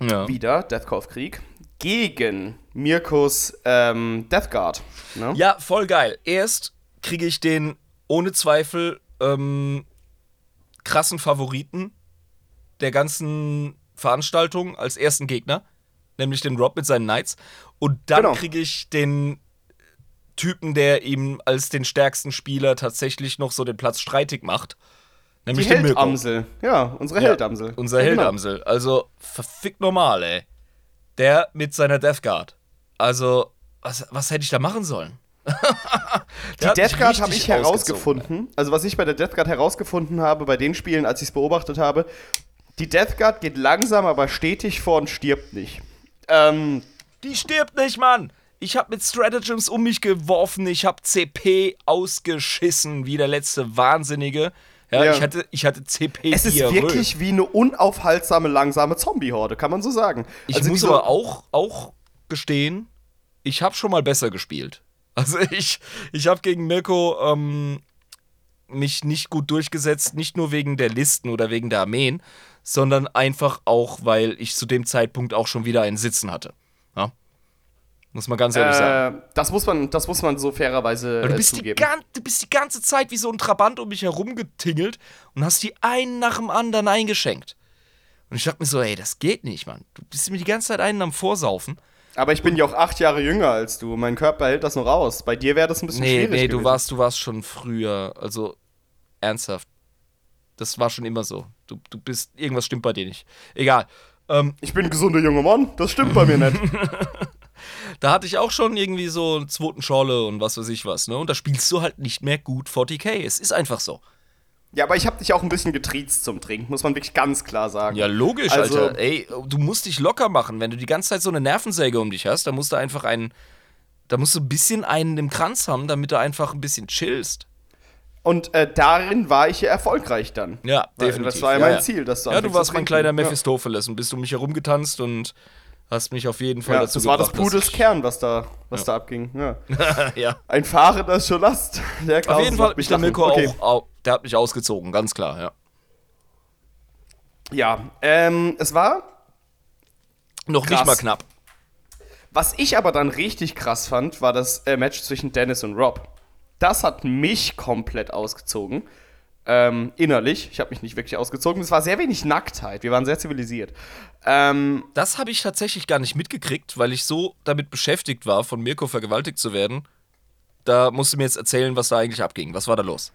Ja. wieder Deathcore Krieg gegen Mirkos ähm, Death Guard. Ne? Ja, voll geil. Erst kriege ich den ohne Zweifel ähm, krassen Favoriten der ganzen Veranstaltung als ersten Gegner, nämlich den Rob mit seinen Knights. Und dann Genau. kriege ich den Typen, der ihm als den stärksten Spieler tatsächlich noch so den Platz streitig macht. Die Nämlich den Mirko. Heldamsel. Ja, unsere Ja, Heldamsel. Unser Ja, genau. Heldamsel. Also verfickt normal, ey. Der mit seiner Death Guard. Also, was, was hätte ich da machen sollen? Die Death Guard habe ich herausgefunden. Also, was ich bei der Death Guard herausgefunden habe, bei den Spielen, als ich es beobachtet habe, die Death Guard geht langsam, aber stetig vor und stirbt nicht. Ähm, Die stirbt nicht, Mann! Ich habe mit Stratagems um mich geworfen, ich habe CP ausgeschissen, wie der letzte Wahnsinnige. Ja, Ja. Ich, hatte, ich hatte CP es ist wirklich wie eine unaufhaltsame, langsame Zombie-Horde, kann man so sagen. Ich Also muss aber auch, auch gestehen, ich habe schon mal besser gespielt. Also ich, ich habe gegen Mirko ähm, mich nicht gut durchgesetzt, nicht nur wegen der Listen oder wegen der Armeen, sondern einfach auch, weil ich zu dem Zeitpunkt auch schon wieder einen Sitzen hatte. Ja? Muss man ganz ehrlich sagen. Äh, das, muss man, das muss man so fairerweise du äh, bist, die zugeben. gan du bist die ganze Zeit wie so ein Trabant um mich herum getingelt und hast die einen nach dem anderen eingeschenkt. Und ich dachte mir so, ey, das geht nicht, Mann. Du bist mir die ganze Zeit einen am Vorsaufen. Aber ich bin ja auch acht Jahre jünger als du. Mein Körper hält das noch aus. Bei dir wäre das ein bisschen Nee, schwierig. nee, du gewesen. warst, du warst schon früher, also ernsthaft. Das war schon immer so. Du, du bist, irgendwas stimmt bei dir nicht. Egal. Ähm, Ich bin ein gesunder junger Mann. Das stimmt bei mir nicht. da hatte ich auch schon irgendwie so einen zweiten Schorle und was weiß ich was, ne? Und da spielst du halt nicht mehr gut 40k. Es ist einfach so. Ja, aber ich habe dich auch ein bisschen getriezt zum Trinken, muss man wirklich ganz klar sagen. Ja, logisch, Also- Alter. Ey, du musst dich locker machen. Wenn du die ganze Zeit so eine Nervensäge um dich hast, dann musst du einfach einen. Da musst du ein bisschen einen im Kranz haben, damit du einfach ein bisschen chillst. Und äh, darin war ich ja erfolgreich dann. Ja, definitiv. Das war ja Ja, mein ja. Ziel, dass du Ja, du warst mein kleiner Mephistopheles und bist um mich herumgetanzt und hast mich auf jeden Fall Ja, ja dazu das war das gebracht, Blut des dass Kern, was da, was da abging. Ja. ja. Ein fahrender Scholast. Der Auf jeden Fall hat mich der. Mirko okay. auch, au- der hat mich ausgezogen, ganz klar, ja. Ja, ähm, es war Noch Krass. nicht mal knapp. Was ich aber dann richtig krass fand, war das äh, Match zwischen Dennis und Rob. Das hat mich komplett ausgezogen. Ähm, innerlich. Ich habe mich nicht wirklich ausgezogen. Es war sehr wenig Nacktheit. Wir waren sehr zivilisiert. Ähm, Das habe ich tatsächlich gar nicht mitgekriegt, weil ich so damit beschäftigt war, von Mirko vergewaltigt zu werden. Da musst du mir jetzt erzählen, was da eigentlich abging. Was war da los?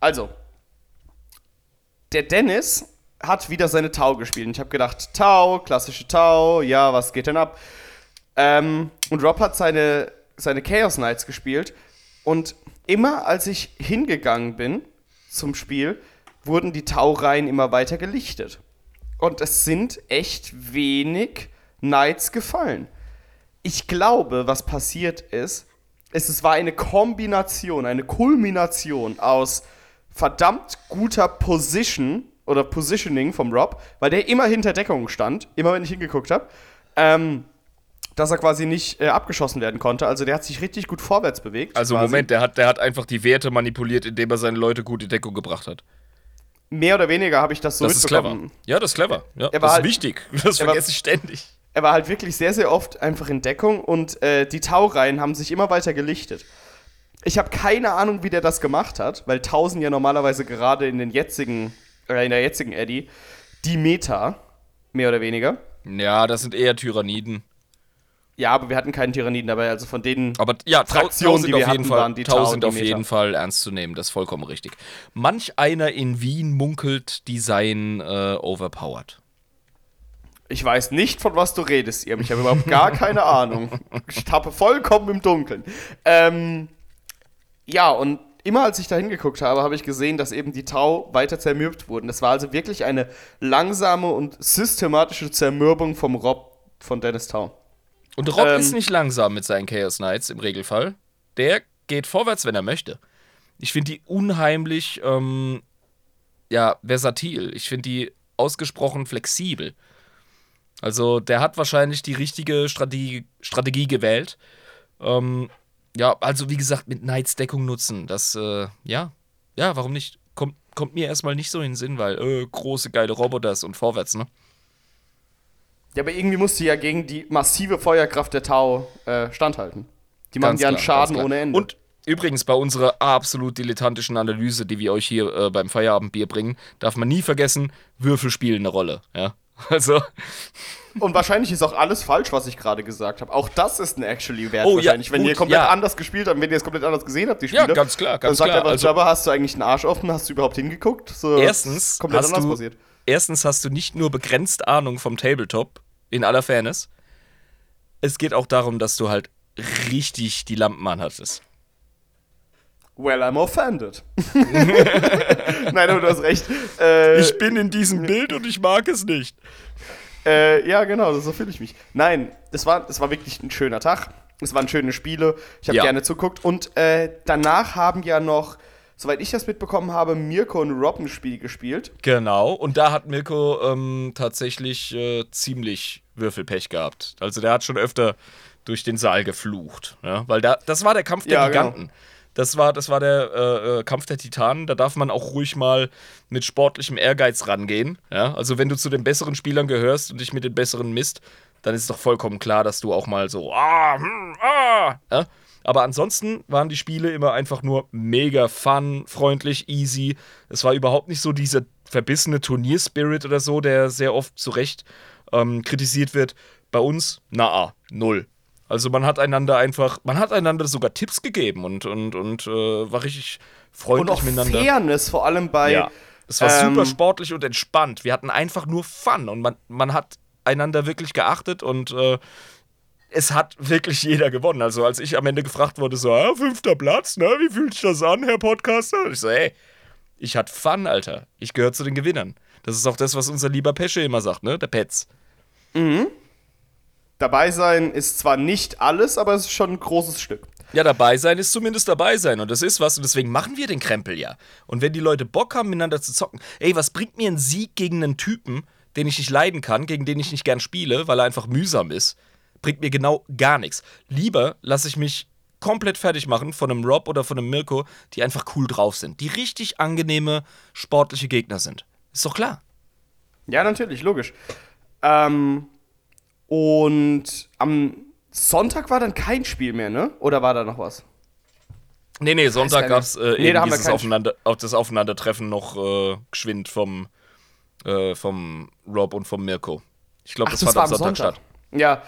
also, der Dennis hat wieder seine Tau gespielt. Und ich habe gedacht, Tau, klassische Tau, ja, was geht denn ab? Ähm, und Rob hat seine, seine Chaos Knights gespielt. Und immer als ich hingegangen bin zum Spiel, wurden die Taureihen immer weiter gelichtet. Und es sind echt wenig Knights gefallen. Ich glaube, was passiert ist, ist, es war eine Kombination, eine Kulmination aus verdammt guter Position oder Positioning vom Rob, weil der immer hinter Deckung stand, immer wenn ich hingeguckt habe, ähm, dass er quasi nicht äh, abgeschossen werden konnte. Also der hat sich richtig gut vorwärts bewegt. Also quasi. Moment, der hat, der hat einfach die Werte manipuliert, indem er seine Leute gut in Deckung gebracht hat. Mehr oder weniger habe ich das so Das ist clever. mitbekommen. Ja, das ist clever. Ja, Er war das ist halt- wichtig. Das er war- vergesse ich ständig. er war halt wirklich sehr, sehr oft einfach in Deckung und äh, die Taureihen haben sich immer weiter gelichtet. Ich habe keine Ahnung, wie der das gemacht hat, weil Tausend ja normalerweise gerade in den jetzigen, äh, in der jetzigen Eddy die Meta, mehr oder weniger. Ja, das sind eher Tyranniden. Ja, aber wir hatten keinen Tyranniden dabei, also von denen. Aber ja, sind die auf wir jeden hatten, Fall, waren die Tau Tau sind und die auf Meter. jeden Fall ernst zu nehmen, das ist vollkommen richtig. Manch einer in Wien munkelt, die seien äh, overpowered. Ich weiß nicht, von was du redest, ihr. Ich habe überhaupt gar keine Ahnung. Ich tappe vollkommen im Dunkeln. Ähm, ja, und immer als ich da hingeguckt habe, habe ich gesehen, dass eben die Tau weiter zermürbt wurden. Das war also wirklich eine langsame und systematische Zermürbung vom Rob von Dennis Tau. Und Rob Ähm. ist nicht langsam mit seinen Chaos Knights im Regelfall. Der geht vorwärts, wenn er möchte. Ich finde die unheimlich, ähm, ja, versatil. Ich finde die ausgesprochen flexibel. Also, der hat wahrscheinlich die richtige Strategie, Strategie gewählt. Ähm, ja, also wie gesagt, mit Knights Deckung nutzen. Das, äh, ja, ja, warum nicht? Kommt, kommt mir erstmal nicht so in den Sinn, weil, äh, große, geile Roboters und vorwärts, ne? Ja, aber irgendwie musste ja gegen die massive Feuerkraft der Tau äh, standhalten. Die machen Ganz ja einen klar, Schaden ohne Ende. Und übrigens bei unserer absolut dilettantischen Analyse, die wir euch hier äh, beim Feierabendbier bringen, darf man nie vergessen, Würfel spielen eine Rolle. Ja? Also, Und wahrscheinlich ist auch alles falsch, was ich gerade gesagt habe. Auch das ist ein actually Wert Oh, ja, wahrscheinlich. wenn gut, ihr komplett ja. anders gespielt habt, wenn ihr es komplett anders gesehen habt, die Ja, Spiele. ganz klar, ganz dann sagt klar. einfach Also- Jabba, hast du eigentlich einen Arsch offen? Hast du überhaupt hingeguckt? So, erstens komplett hast, anders du, passiert. Erstens hast du nicht nur begrenzt Ahnung vom Tabletop, in aller Fairness. Es geht auch darum, dass du halt richtig die Lampen anhattest. Well, I'm offended. Nein, aber du hast recht. Äh, bin in diesem Bild und ich mag es nicht. Äh, ja, genau, so fühle ich mich. Nein, es war, es war wirklich ein schöner Tag. Es waren schöne Spiele. Ich habe Ja. gerne zuguckt. Und äh, danach haben ja noch, soweit ich das mitbekommen habe, Mirko und Rob ein Spiel gespielt. Genau, und da hat Mirko ähm, tatsächlich äh, ziemlich Würfelpech gehabt. Also der hat schon öfter durch den Saal geflucht. Ja? Weil da, das war der Kampf der Ja, genau. Giganten. Das war, das war der äh, äh, Kampf der Titanen. Da darf man auch ruhig mal mit sportlichem Ehrgeiz rangehen. Ja? Also wenn du zu den besseren Spielern gehörst und dich mit den besseren misst, dann ist doch vollkommen klar, dass du auch mal so, ah, hm, ah. Ja? Aber ansonsten waren die Spiele immer einfach nur mega fun, freundlich, easy. Es war überhaupt nicht so dieser verbissene Turnierspirit oder so, der sehr oft zu Recht ähm, kritisiert wird. Bei uns, na, null. Also man hat einander einfach, man hat einander sogar Tipps gegeben und, und, und äh, war richtig Und freundlich auch miteinander. Fairness, vor allem bei. Ja. Es war ähm, super sportlich und entspannt. Wir hatten einfach nur Fun und man, man hat einander wirklich geachtet und äh, es hat wirklich jeder gewonnen. Also als ich am Ende gefragt wurde, so, ah, fünfter Platz, ne? Wie fühlt sich das an, Herr Podcaster? Und ich so, ey, ich hatte Fun, Alter. Ich gehöre zu den Gewinnern. Das ist auch das, was unser lieber Pesche immer sagt, ne? Der Petz. Dabei sein ist zwar nicht alles, aber es ist schon ein großes Stück. Ja, dabei sein ist zumindest dabei sein. Und das ist was. Und deswegen machen wir den Krempel ja. Und wenn die Leute Bock haben, miteinander zu zocken, ey, was bringt mir ein Sieg gegen einen Typen, den ich nicht leiden kann, gegen den ich nicht gern spiele, weil er einfach mühsam ist? Bringt mir genau gar nichts. Lieber lasse ich mich komplett fertig machen von einem Rob oder von einem Mirko, die einfach cool drauf sind. Die richtig angenehme, sportliche Gegner sind. Ist doch klar. Ja, natürlich, logisch. Ähm, und am Sonntag war dann kein Spiel mehr, ne? Oder war da noch was? Nee, nee, Sonntag gab es äh, Nee, eben dieses Aufeinander, auch das Aufeinandertreffen noch äh, geschwind vom, äh, vom Rob und vom Mirko. Ich glaube, das, fand am Sonntag, statt. Ja,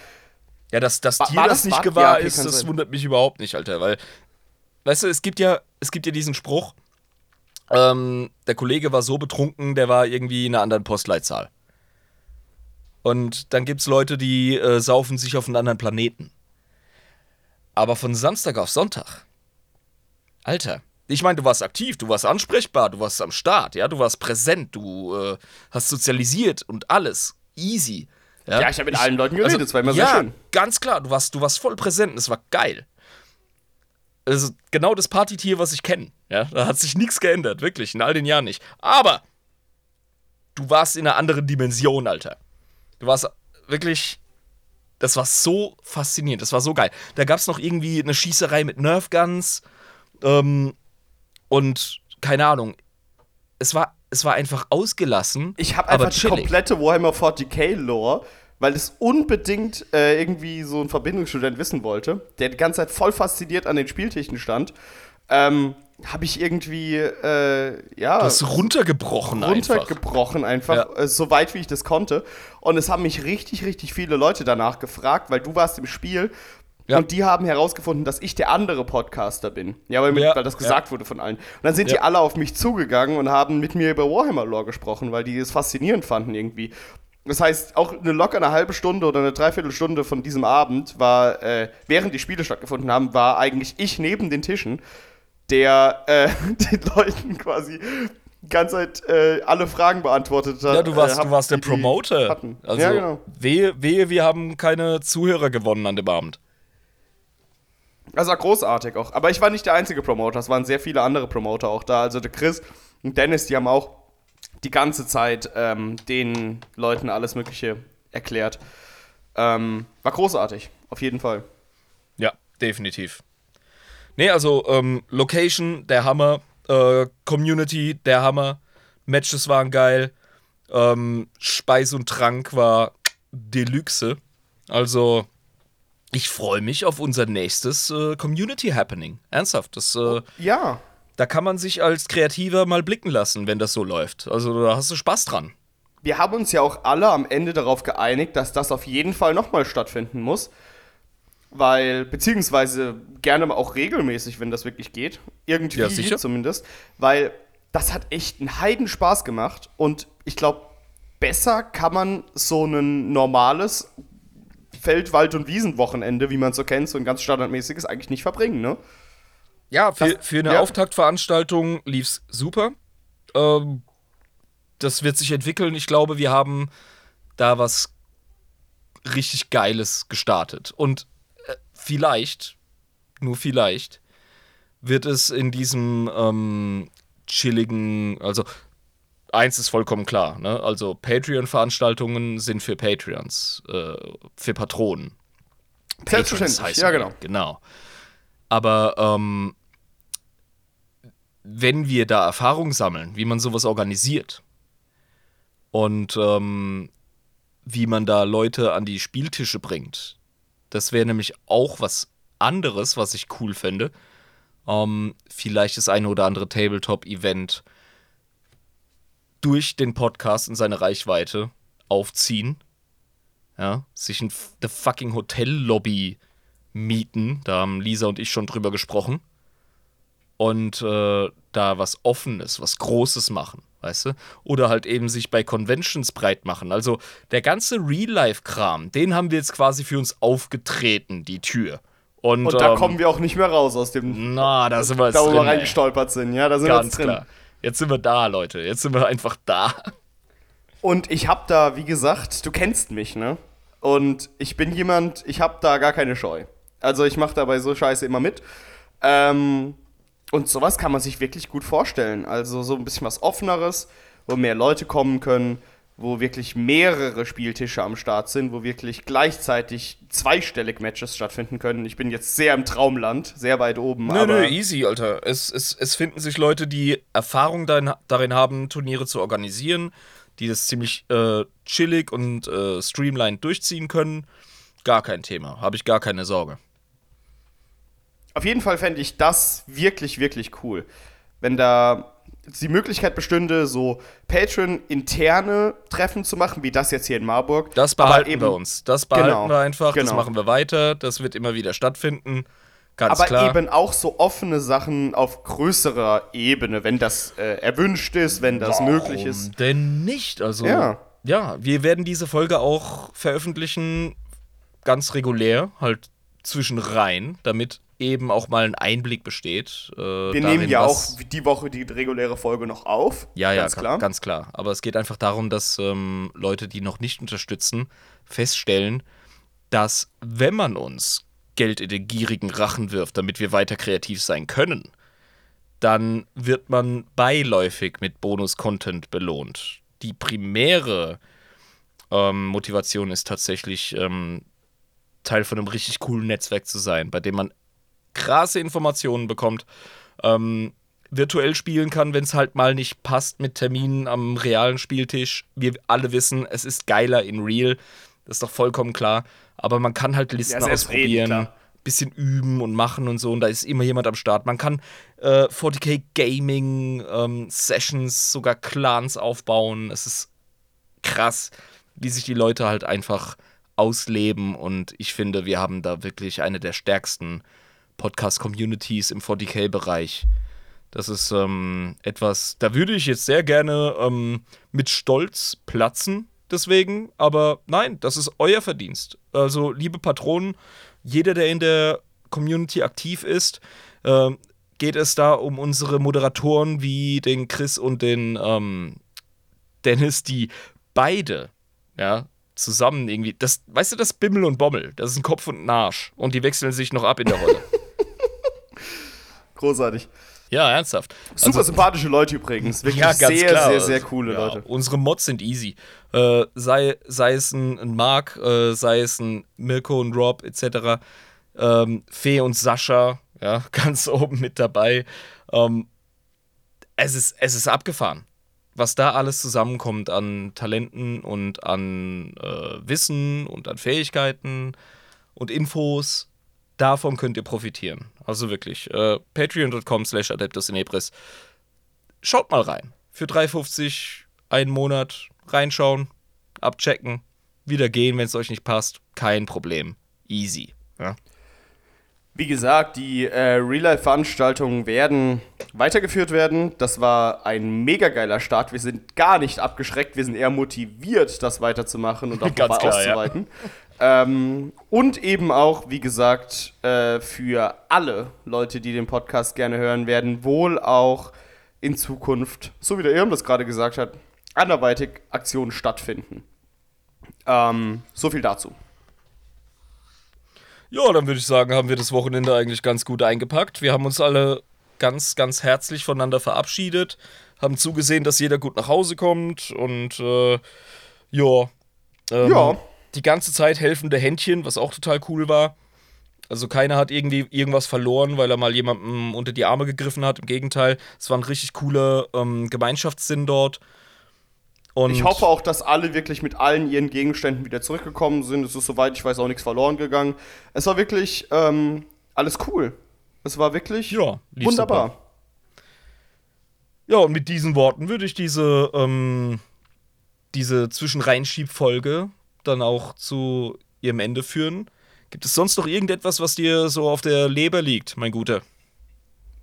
Ja, dass, dass War- dir war das das- nicht war- gewahr ja, okay, ist, das sein. wundert mich überhaupt nicht, Alter. Weil, weißt du, es gibt ja, es gibt ja diesen Spruch, ähm, der Kollege war so betrunken, der war irgendwie in einer anderen Postleitzahl. Und dann gibt es Leute, die äh, saufen sich auf einen anderen Planeten. Aber von Samstag auf Sonntag. Alter. Ich meine, du warst aktiv, du warst ansprechbar, du warst am Start, ja, du warst präsent, du äh, hast sozialisiert und alles. Easy. Ja ich habe mit allen Leuten geredet, das war immer sehr ja, schön. ganz klar, du warst, du warst voll präsent und es war geil. Also genau das Partytier, was ich kenne. Ja, da hat sich nichts geändert, wirklich, in all den Jahren nicht. Aber du warst in einer anderen Dimension, Alter. Du warst wirklich. Das war so faszinierend, das war so geil. Da gab es noch irgendwie eine Schießerei mit Nerfguns ähm, und keine Ahnung. Es war, es war einfach ausgelassen. Ich habe einfach die komplette Warhammer 40k Lore, weil es unbedingt äh, irgendwie so ein Verbindungsstudent wissen wollte, der die ganze Zeit voll fasziniert an den Spieltischen stand. Ähm, habe ich irgendwie, äh, ja, Du hast runtergebrochen einfach. runtergebrochen einfach, Ja. äh, so weit wie ich das konnte. Und es haben mich richtig, richtig viele Leute danach gefragt, weil du warst im Spiel Ja. und die haben herausgefunden, dass ich der andere Podcaster bin. Ja, weil, mit, Ja, weil das ja. gesagt wurde von allen. Und dann sind die Ja. alle auf mich zugegangen und haben mit mir über Warhammer Lore gesprochen, weil die es faszinierend fanden irgendwie. Das heißt, auch eine locker eine halbe Stunde oder eine Dreiviertelstunde von diesem Abend war, äh, während die Spiele stattgefunden haben, war eigentlich ich neben den Tischen, der äh, den Leuten quasi die ganze Zeit äh, alle Fragen beantwortet hat. Ja, du warst, äh, du warst der Promoter. Also, ja, genau. wehe, wehe, wir haben keine Zuhörer gewonnen an dem Abend. War großartig auch. Aber ich war nicht der einzige Promoter. Es waren sehr viele andere Promoter auch da. Also der Chris und Dennis, die haben auch die ganze Zeit ähm, den Leuten alles Mögliche erklärt. Ähm, war großartig, auf jeden Fall. Ja, definitiv. Nee, also ähm, Location, der Hammer. Äh, Community, der Hammer. Matches waren geil. Ähm, Speis und Trank war Deluxe. Also, ich freue mich auf unser nächstes äh, Community Happening. Ernsthaft. Das, äh, Ja, da kann man sich als Kreativer mal blicken lassen, wenn das so läuft. Also, da hast du Spaß dran. wir haben uns ja auch alle am Ende darauf geeinigt, dass das auf jeden Fall nochmal stattfinden muss. Weil, beziehungsweise gerne mal auch regelmäßig, wenn das wirklich geht. Irgendwie Ja, sicher. zumindest. Weil das hat echt einen Heidenspaß gemacht. Und ich glaube, besser kann man so ein normales Feld-, Wald- und Wiesenwochenende, wie man es so kennt, so ein ganz standardmäßiges, eigentlich nicht verbringen, ne? Ja, für, für eine ja. Auftaktveranstaltung lief's super. Ähm, das wird sich entwickeln. Ich glaube, wir haben da was richtig Geiles gestartet. Und äh, vielleicht, nur vielleicht, wird es in diesem ähm, chilligen, also eins ist vollkommen klar, ne? Also Patreon-Veranstaltungen sind für Patreons, äh, für Patronen. Selbstverständlich, Patrons ja, genau. Genau. Aber ähm, wenn wir da Erfahrung sammeln, wie man sowas organisiert und ähm, wie man da Leute an die Spieltische bringt, das wäre nämlich auch was anderes, was ich cool fände. Ähm, vielleicht das eine oder andere Tabletop-Event durch den Podcast und seine Reichweite aufziehen. Ja, sich ein eine fucking Hotellobby mieten. Da haben Lisa und ich schon drüber gesprochen. Und äh, da was Offenes, was Großes machen, weißt du? Oder halt eben sich bei Conventions breit machen. Also der ganze Real-Life-Kram, den haben wir jetzt quasi für uns aufgetreten, die Tür. Und, Und da ähm, kommen wir auch nicht mehr raus aus dem, Na, da sind wir jetzt da wo wir drin, ey. reingestolpert sind. Ja, da sind wir jetzt drin. klar. Jetzt sind wir da, Leute. Jetzt sind wir einfach da. Und ich hab da, wie gesagt, du kennst mich, ne? Und ich bin jemand, ich hab da gar keine Scheu. Also ich mach dabei so Scheiße immer mit. Ähm, und sowas kann man sich wirklich gut vorstellen. Also so ein bisschen was Offeneres, wo mehr Leute kommen können, wo wirklich mehrere Spieltische am Start sind, wo wirklich gleichzeitig zweistellig Matches stattfinden können. Ich bin jetzt sehr im Traumland, sehr weit oben. Nö, nö, easy, Alter. Es, es, es finden sich Leute, die Erfahrung darin, darin haben, Turniere zu organisieren, die das ziemlich äh, chillig und äh, streamlined durchziehen können. Gar kein Thema. Habe ich gar keine Sorge. Auf jeden Fall fände ich das wirklich, wirklich cool. Wenn da die Möglichkeit bestünde, so Patreon-interne Treffen zu machen, wie das jetzt hier in Marburg. Das behalten eben, wir uns. Das behalten genau, wir einfach. Genau. Das machen wir weiter. Das wird immer wieder stattfinden. Ganz aber klar. eben auch so offene Sachen auf größerer Ebene, wenn das äh, erwünscht ist, wenn das Warum möglich ist. Denn nicht, also ja. ja, wir werden diese Folge auch veröffentlichen, ganz regulär, halt zwischen rein, damit eben auch mal ein Einblick besteht. Äh, wir darin, nehmen ja auch die Woche die reguläre Folge noch auf. Ja, ganz ja, klar. ganz klar. Aber es geht einfach darum, dass ähm, Leute, die noch nicht unterstützen, feststellen, dass wenn man uns Geld in den gierigen Rachen wirft, damit wir weiter kreativ sein können, dann wird man beiläufig mit Bonus-Content belohnt. Die primäre ähm, Motivation ist tatsächlich, ähm, Teil von einem richtig coolen Netzwerk zu sein, bei dem man krasse Informationen bekommt, ähm, virtuell spielen kann, wenn es halt mal nicht passt mit Terminen am realen Spieltisch. Wir alle wissen, es ist geiler in Real. Das ist doch vollkommen klar. Aber man kann halt Listen ja, ausprobieren, reden, bisschen üben und machen und so. Und da ist immer jemand am Start. Man kann äh, 40k Gaming ähm, Sessions, sogar Clans aufbauen. Es ist krass, wie sich die Leute halt einfach ausleben. Und ich finde, wir haben da wirklich eine der stärksten Podcast-Communities im 40k-Bereich. Das ist ähm, etwas, da würde ich jetzt sehr gerne ähm, mit Stolz platzen, deswegen. Aber nein, das ist euer Verdienst. Also, liebe Patronen, jeder, der in der Community aktiv ist, äh, geht es da um unsere Moderatoren wie den Chris und den ähm, Dennis, die beide, ja, zusammen irgendwie, das, weißt du, das Bimmel und Bommel, das ist ein Kopf und ein Arsch und die wechseln sich noch ab in der Rolle. Großartig. Ja, ernsthaft. Super also, sympathische Leute übrigens. Wirklich ja, sehr, klar. sehr, sehr coole ja, Leute. Unsere Mods sind easy. Äh, sei, sei es ein, ein Mark, äh, sei es ein Mirko und Rob etc. Ähm, Fee und Sascha, ja, ganz oben mit dabei. Ähm, es, ist, es ist abgefahren. Was da alles zusammenkommt an Talenten und an äh, Wissen und an Fähigkeiten und Infos, davon könnt ihr profitieren. Also wirklich. Äh, Patreon.com slash Adeptus in Ebris. Schaut mal rein. Für 3,50 einen Monat reinschauen, abchecken, wieder gehen, wenn es euch nicht passt. Kein Problem. Easy. Ja. Wie gesagt, die äh, Real-Life-Veranstaltungen werden weitergeführt werden. Das war ein mega geiler Start. Wir sind gar nicht abgeschreckt, wir sind eher motiviert, das weiterzumachen und auch klar, auszuweiten. Ähm, und eben auch, wie gesagt, äh, für alle Leute, die den Podcast gerne hören werden, wohl auch in Zukunft, so wie der Irm das gerade gesagt hat, anderweitig Aktionen stattfinden. Ähm, so viel dazu. Ja, dann würde ich sagen, haben wir das Wochenende eigentlich ganz gut eingepackt. Wir haben uns alle ganz, ganz herzlich voneinander verabschiedet, haben zugesehen, dass jeder gut nach Hause kommt und äh, ja. Ähm, ja die ganze Zeit helfende Händchen, was auch total cool war. Also keiner hat irgendwie irgendwas verloren, weil er mal jemandem unter die Arme gegriffen hat. Im Gegenteil, es war ein richtig cooler ähm, Gemeinschaftssinn dort. Und ich hoffe auch, dass alle wirklich mit allen ihren Gegenständen wieder zurückgekommen sind. Es ist, soweit ich weiß, auch nichts verloren gegangen. Es war wirklich ähm, alles cool. Es war wirklich ja, wunderbar. Super. Ja, und mit diesen Worten würde ich diese, ähm, diese Zwischenreinschieb-Folge dann auch zu ihrem Ende führen. Gibt es sonst noch irgendetwas, was dir so auf der Leber liegt, mein Guter?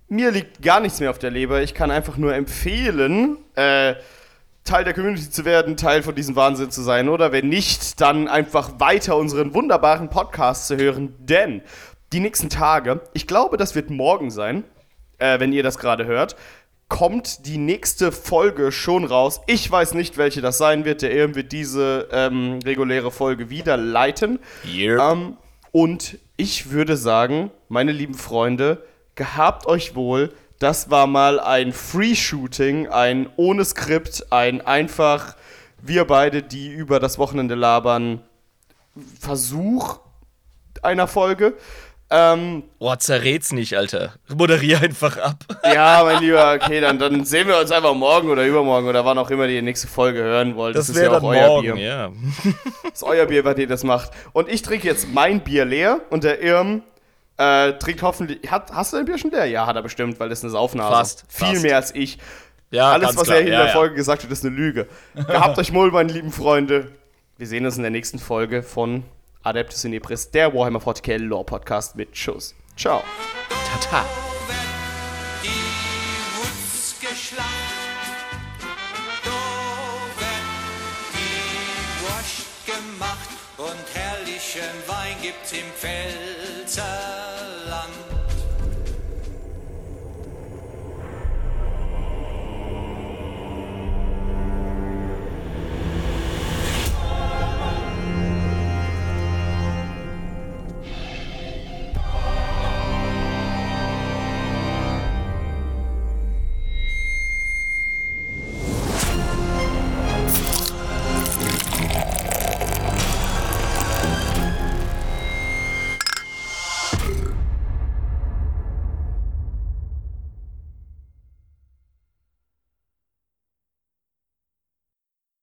Mir liegt gar nichts mehr auf der Leber. Ich kann einfach nur empfehlen, äh, Teil der Community zu werden, Teil von diesem Wahnsinn zu sein. Oder wenn nicht, dann einfach weiter unseren wunderbaren Podcast zu hören. Denn die nächsten Tage, ich glaube, das wird morgen sein, äh, wenn ihr das gerade hört, kommt die nächste Folge schon raus. Ich weiß nicht, welche das sein wird. Der Ehren wird diese ähm, reguläre Folge wieder leiten. Yep. Ähm, und ich würde sagen, meine lieben Freunde, gehabt euch wohl. Das war mal ein Free-Shooting, ein ohne Skript, ein einfach wir beide, die über das Wochenende labern, Versuch einer Folge. Ähm, Boah, zerrät's nicht, Alter. Moderier einfach ab. ja, mein Lieber, okay, dann, dann sehen wir uns einfach morgen oder übermorgen oder wann auch immer ihr die nächste Folge hören wollt. Das, ist wäre ja auch euer morgen, Bier. ja. Das ist euer Bier, was ihr das macht. Und ich trinke jetzt mein Bier leer und der Irm äh, trinkt hoffentlich. Hat, hast du dein Bier schon leer? Ja, hat er bestimmt, weil das ist eine Saufnase. Fast, Viel fast. mehr als ich. Ja, Alles, was klar. er in ja, der ja. Folge gesagt hat, ist eine Lüge. Gehabt euch wohl, meine lieben Freunde. Wir sehen uns in der nächsten Folge von Adeptus in Ibris, der Warhammer 40k Lore Podcast mit Schuss. Ciao. Tata. gemacht und herrlichen Wein gibt's im Pfälzerland.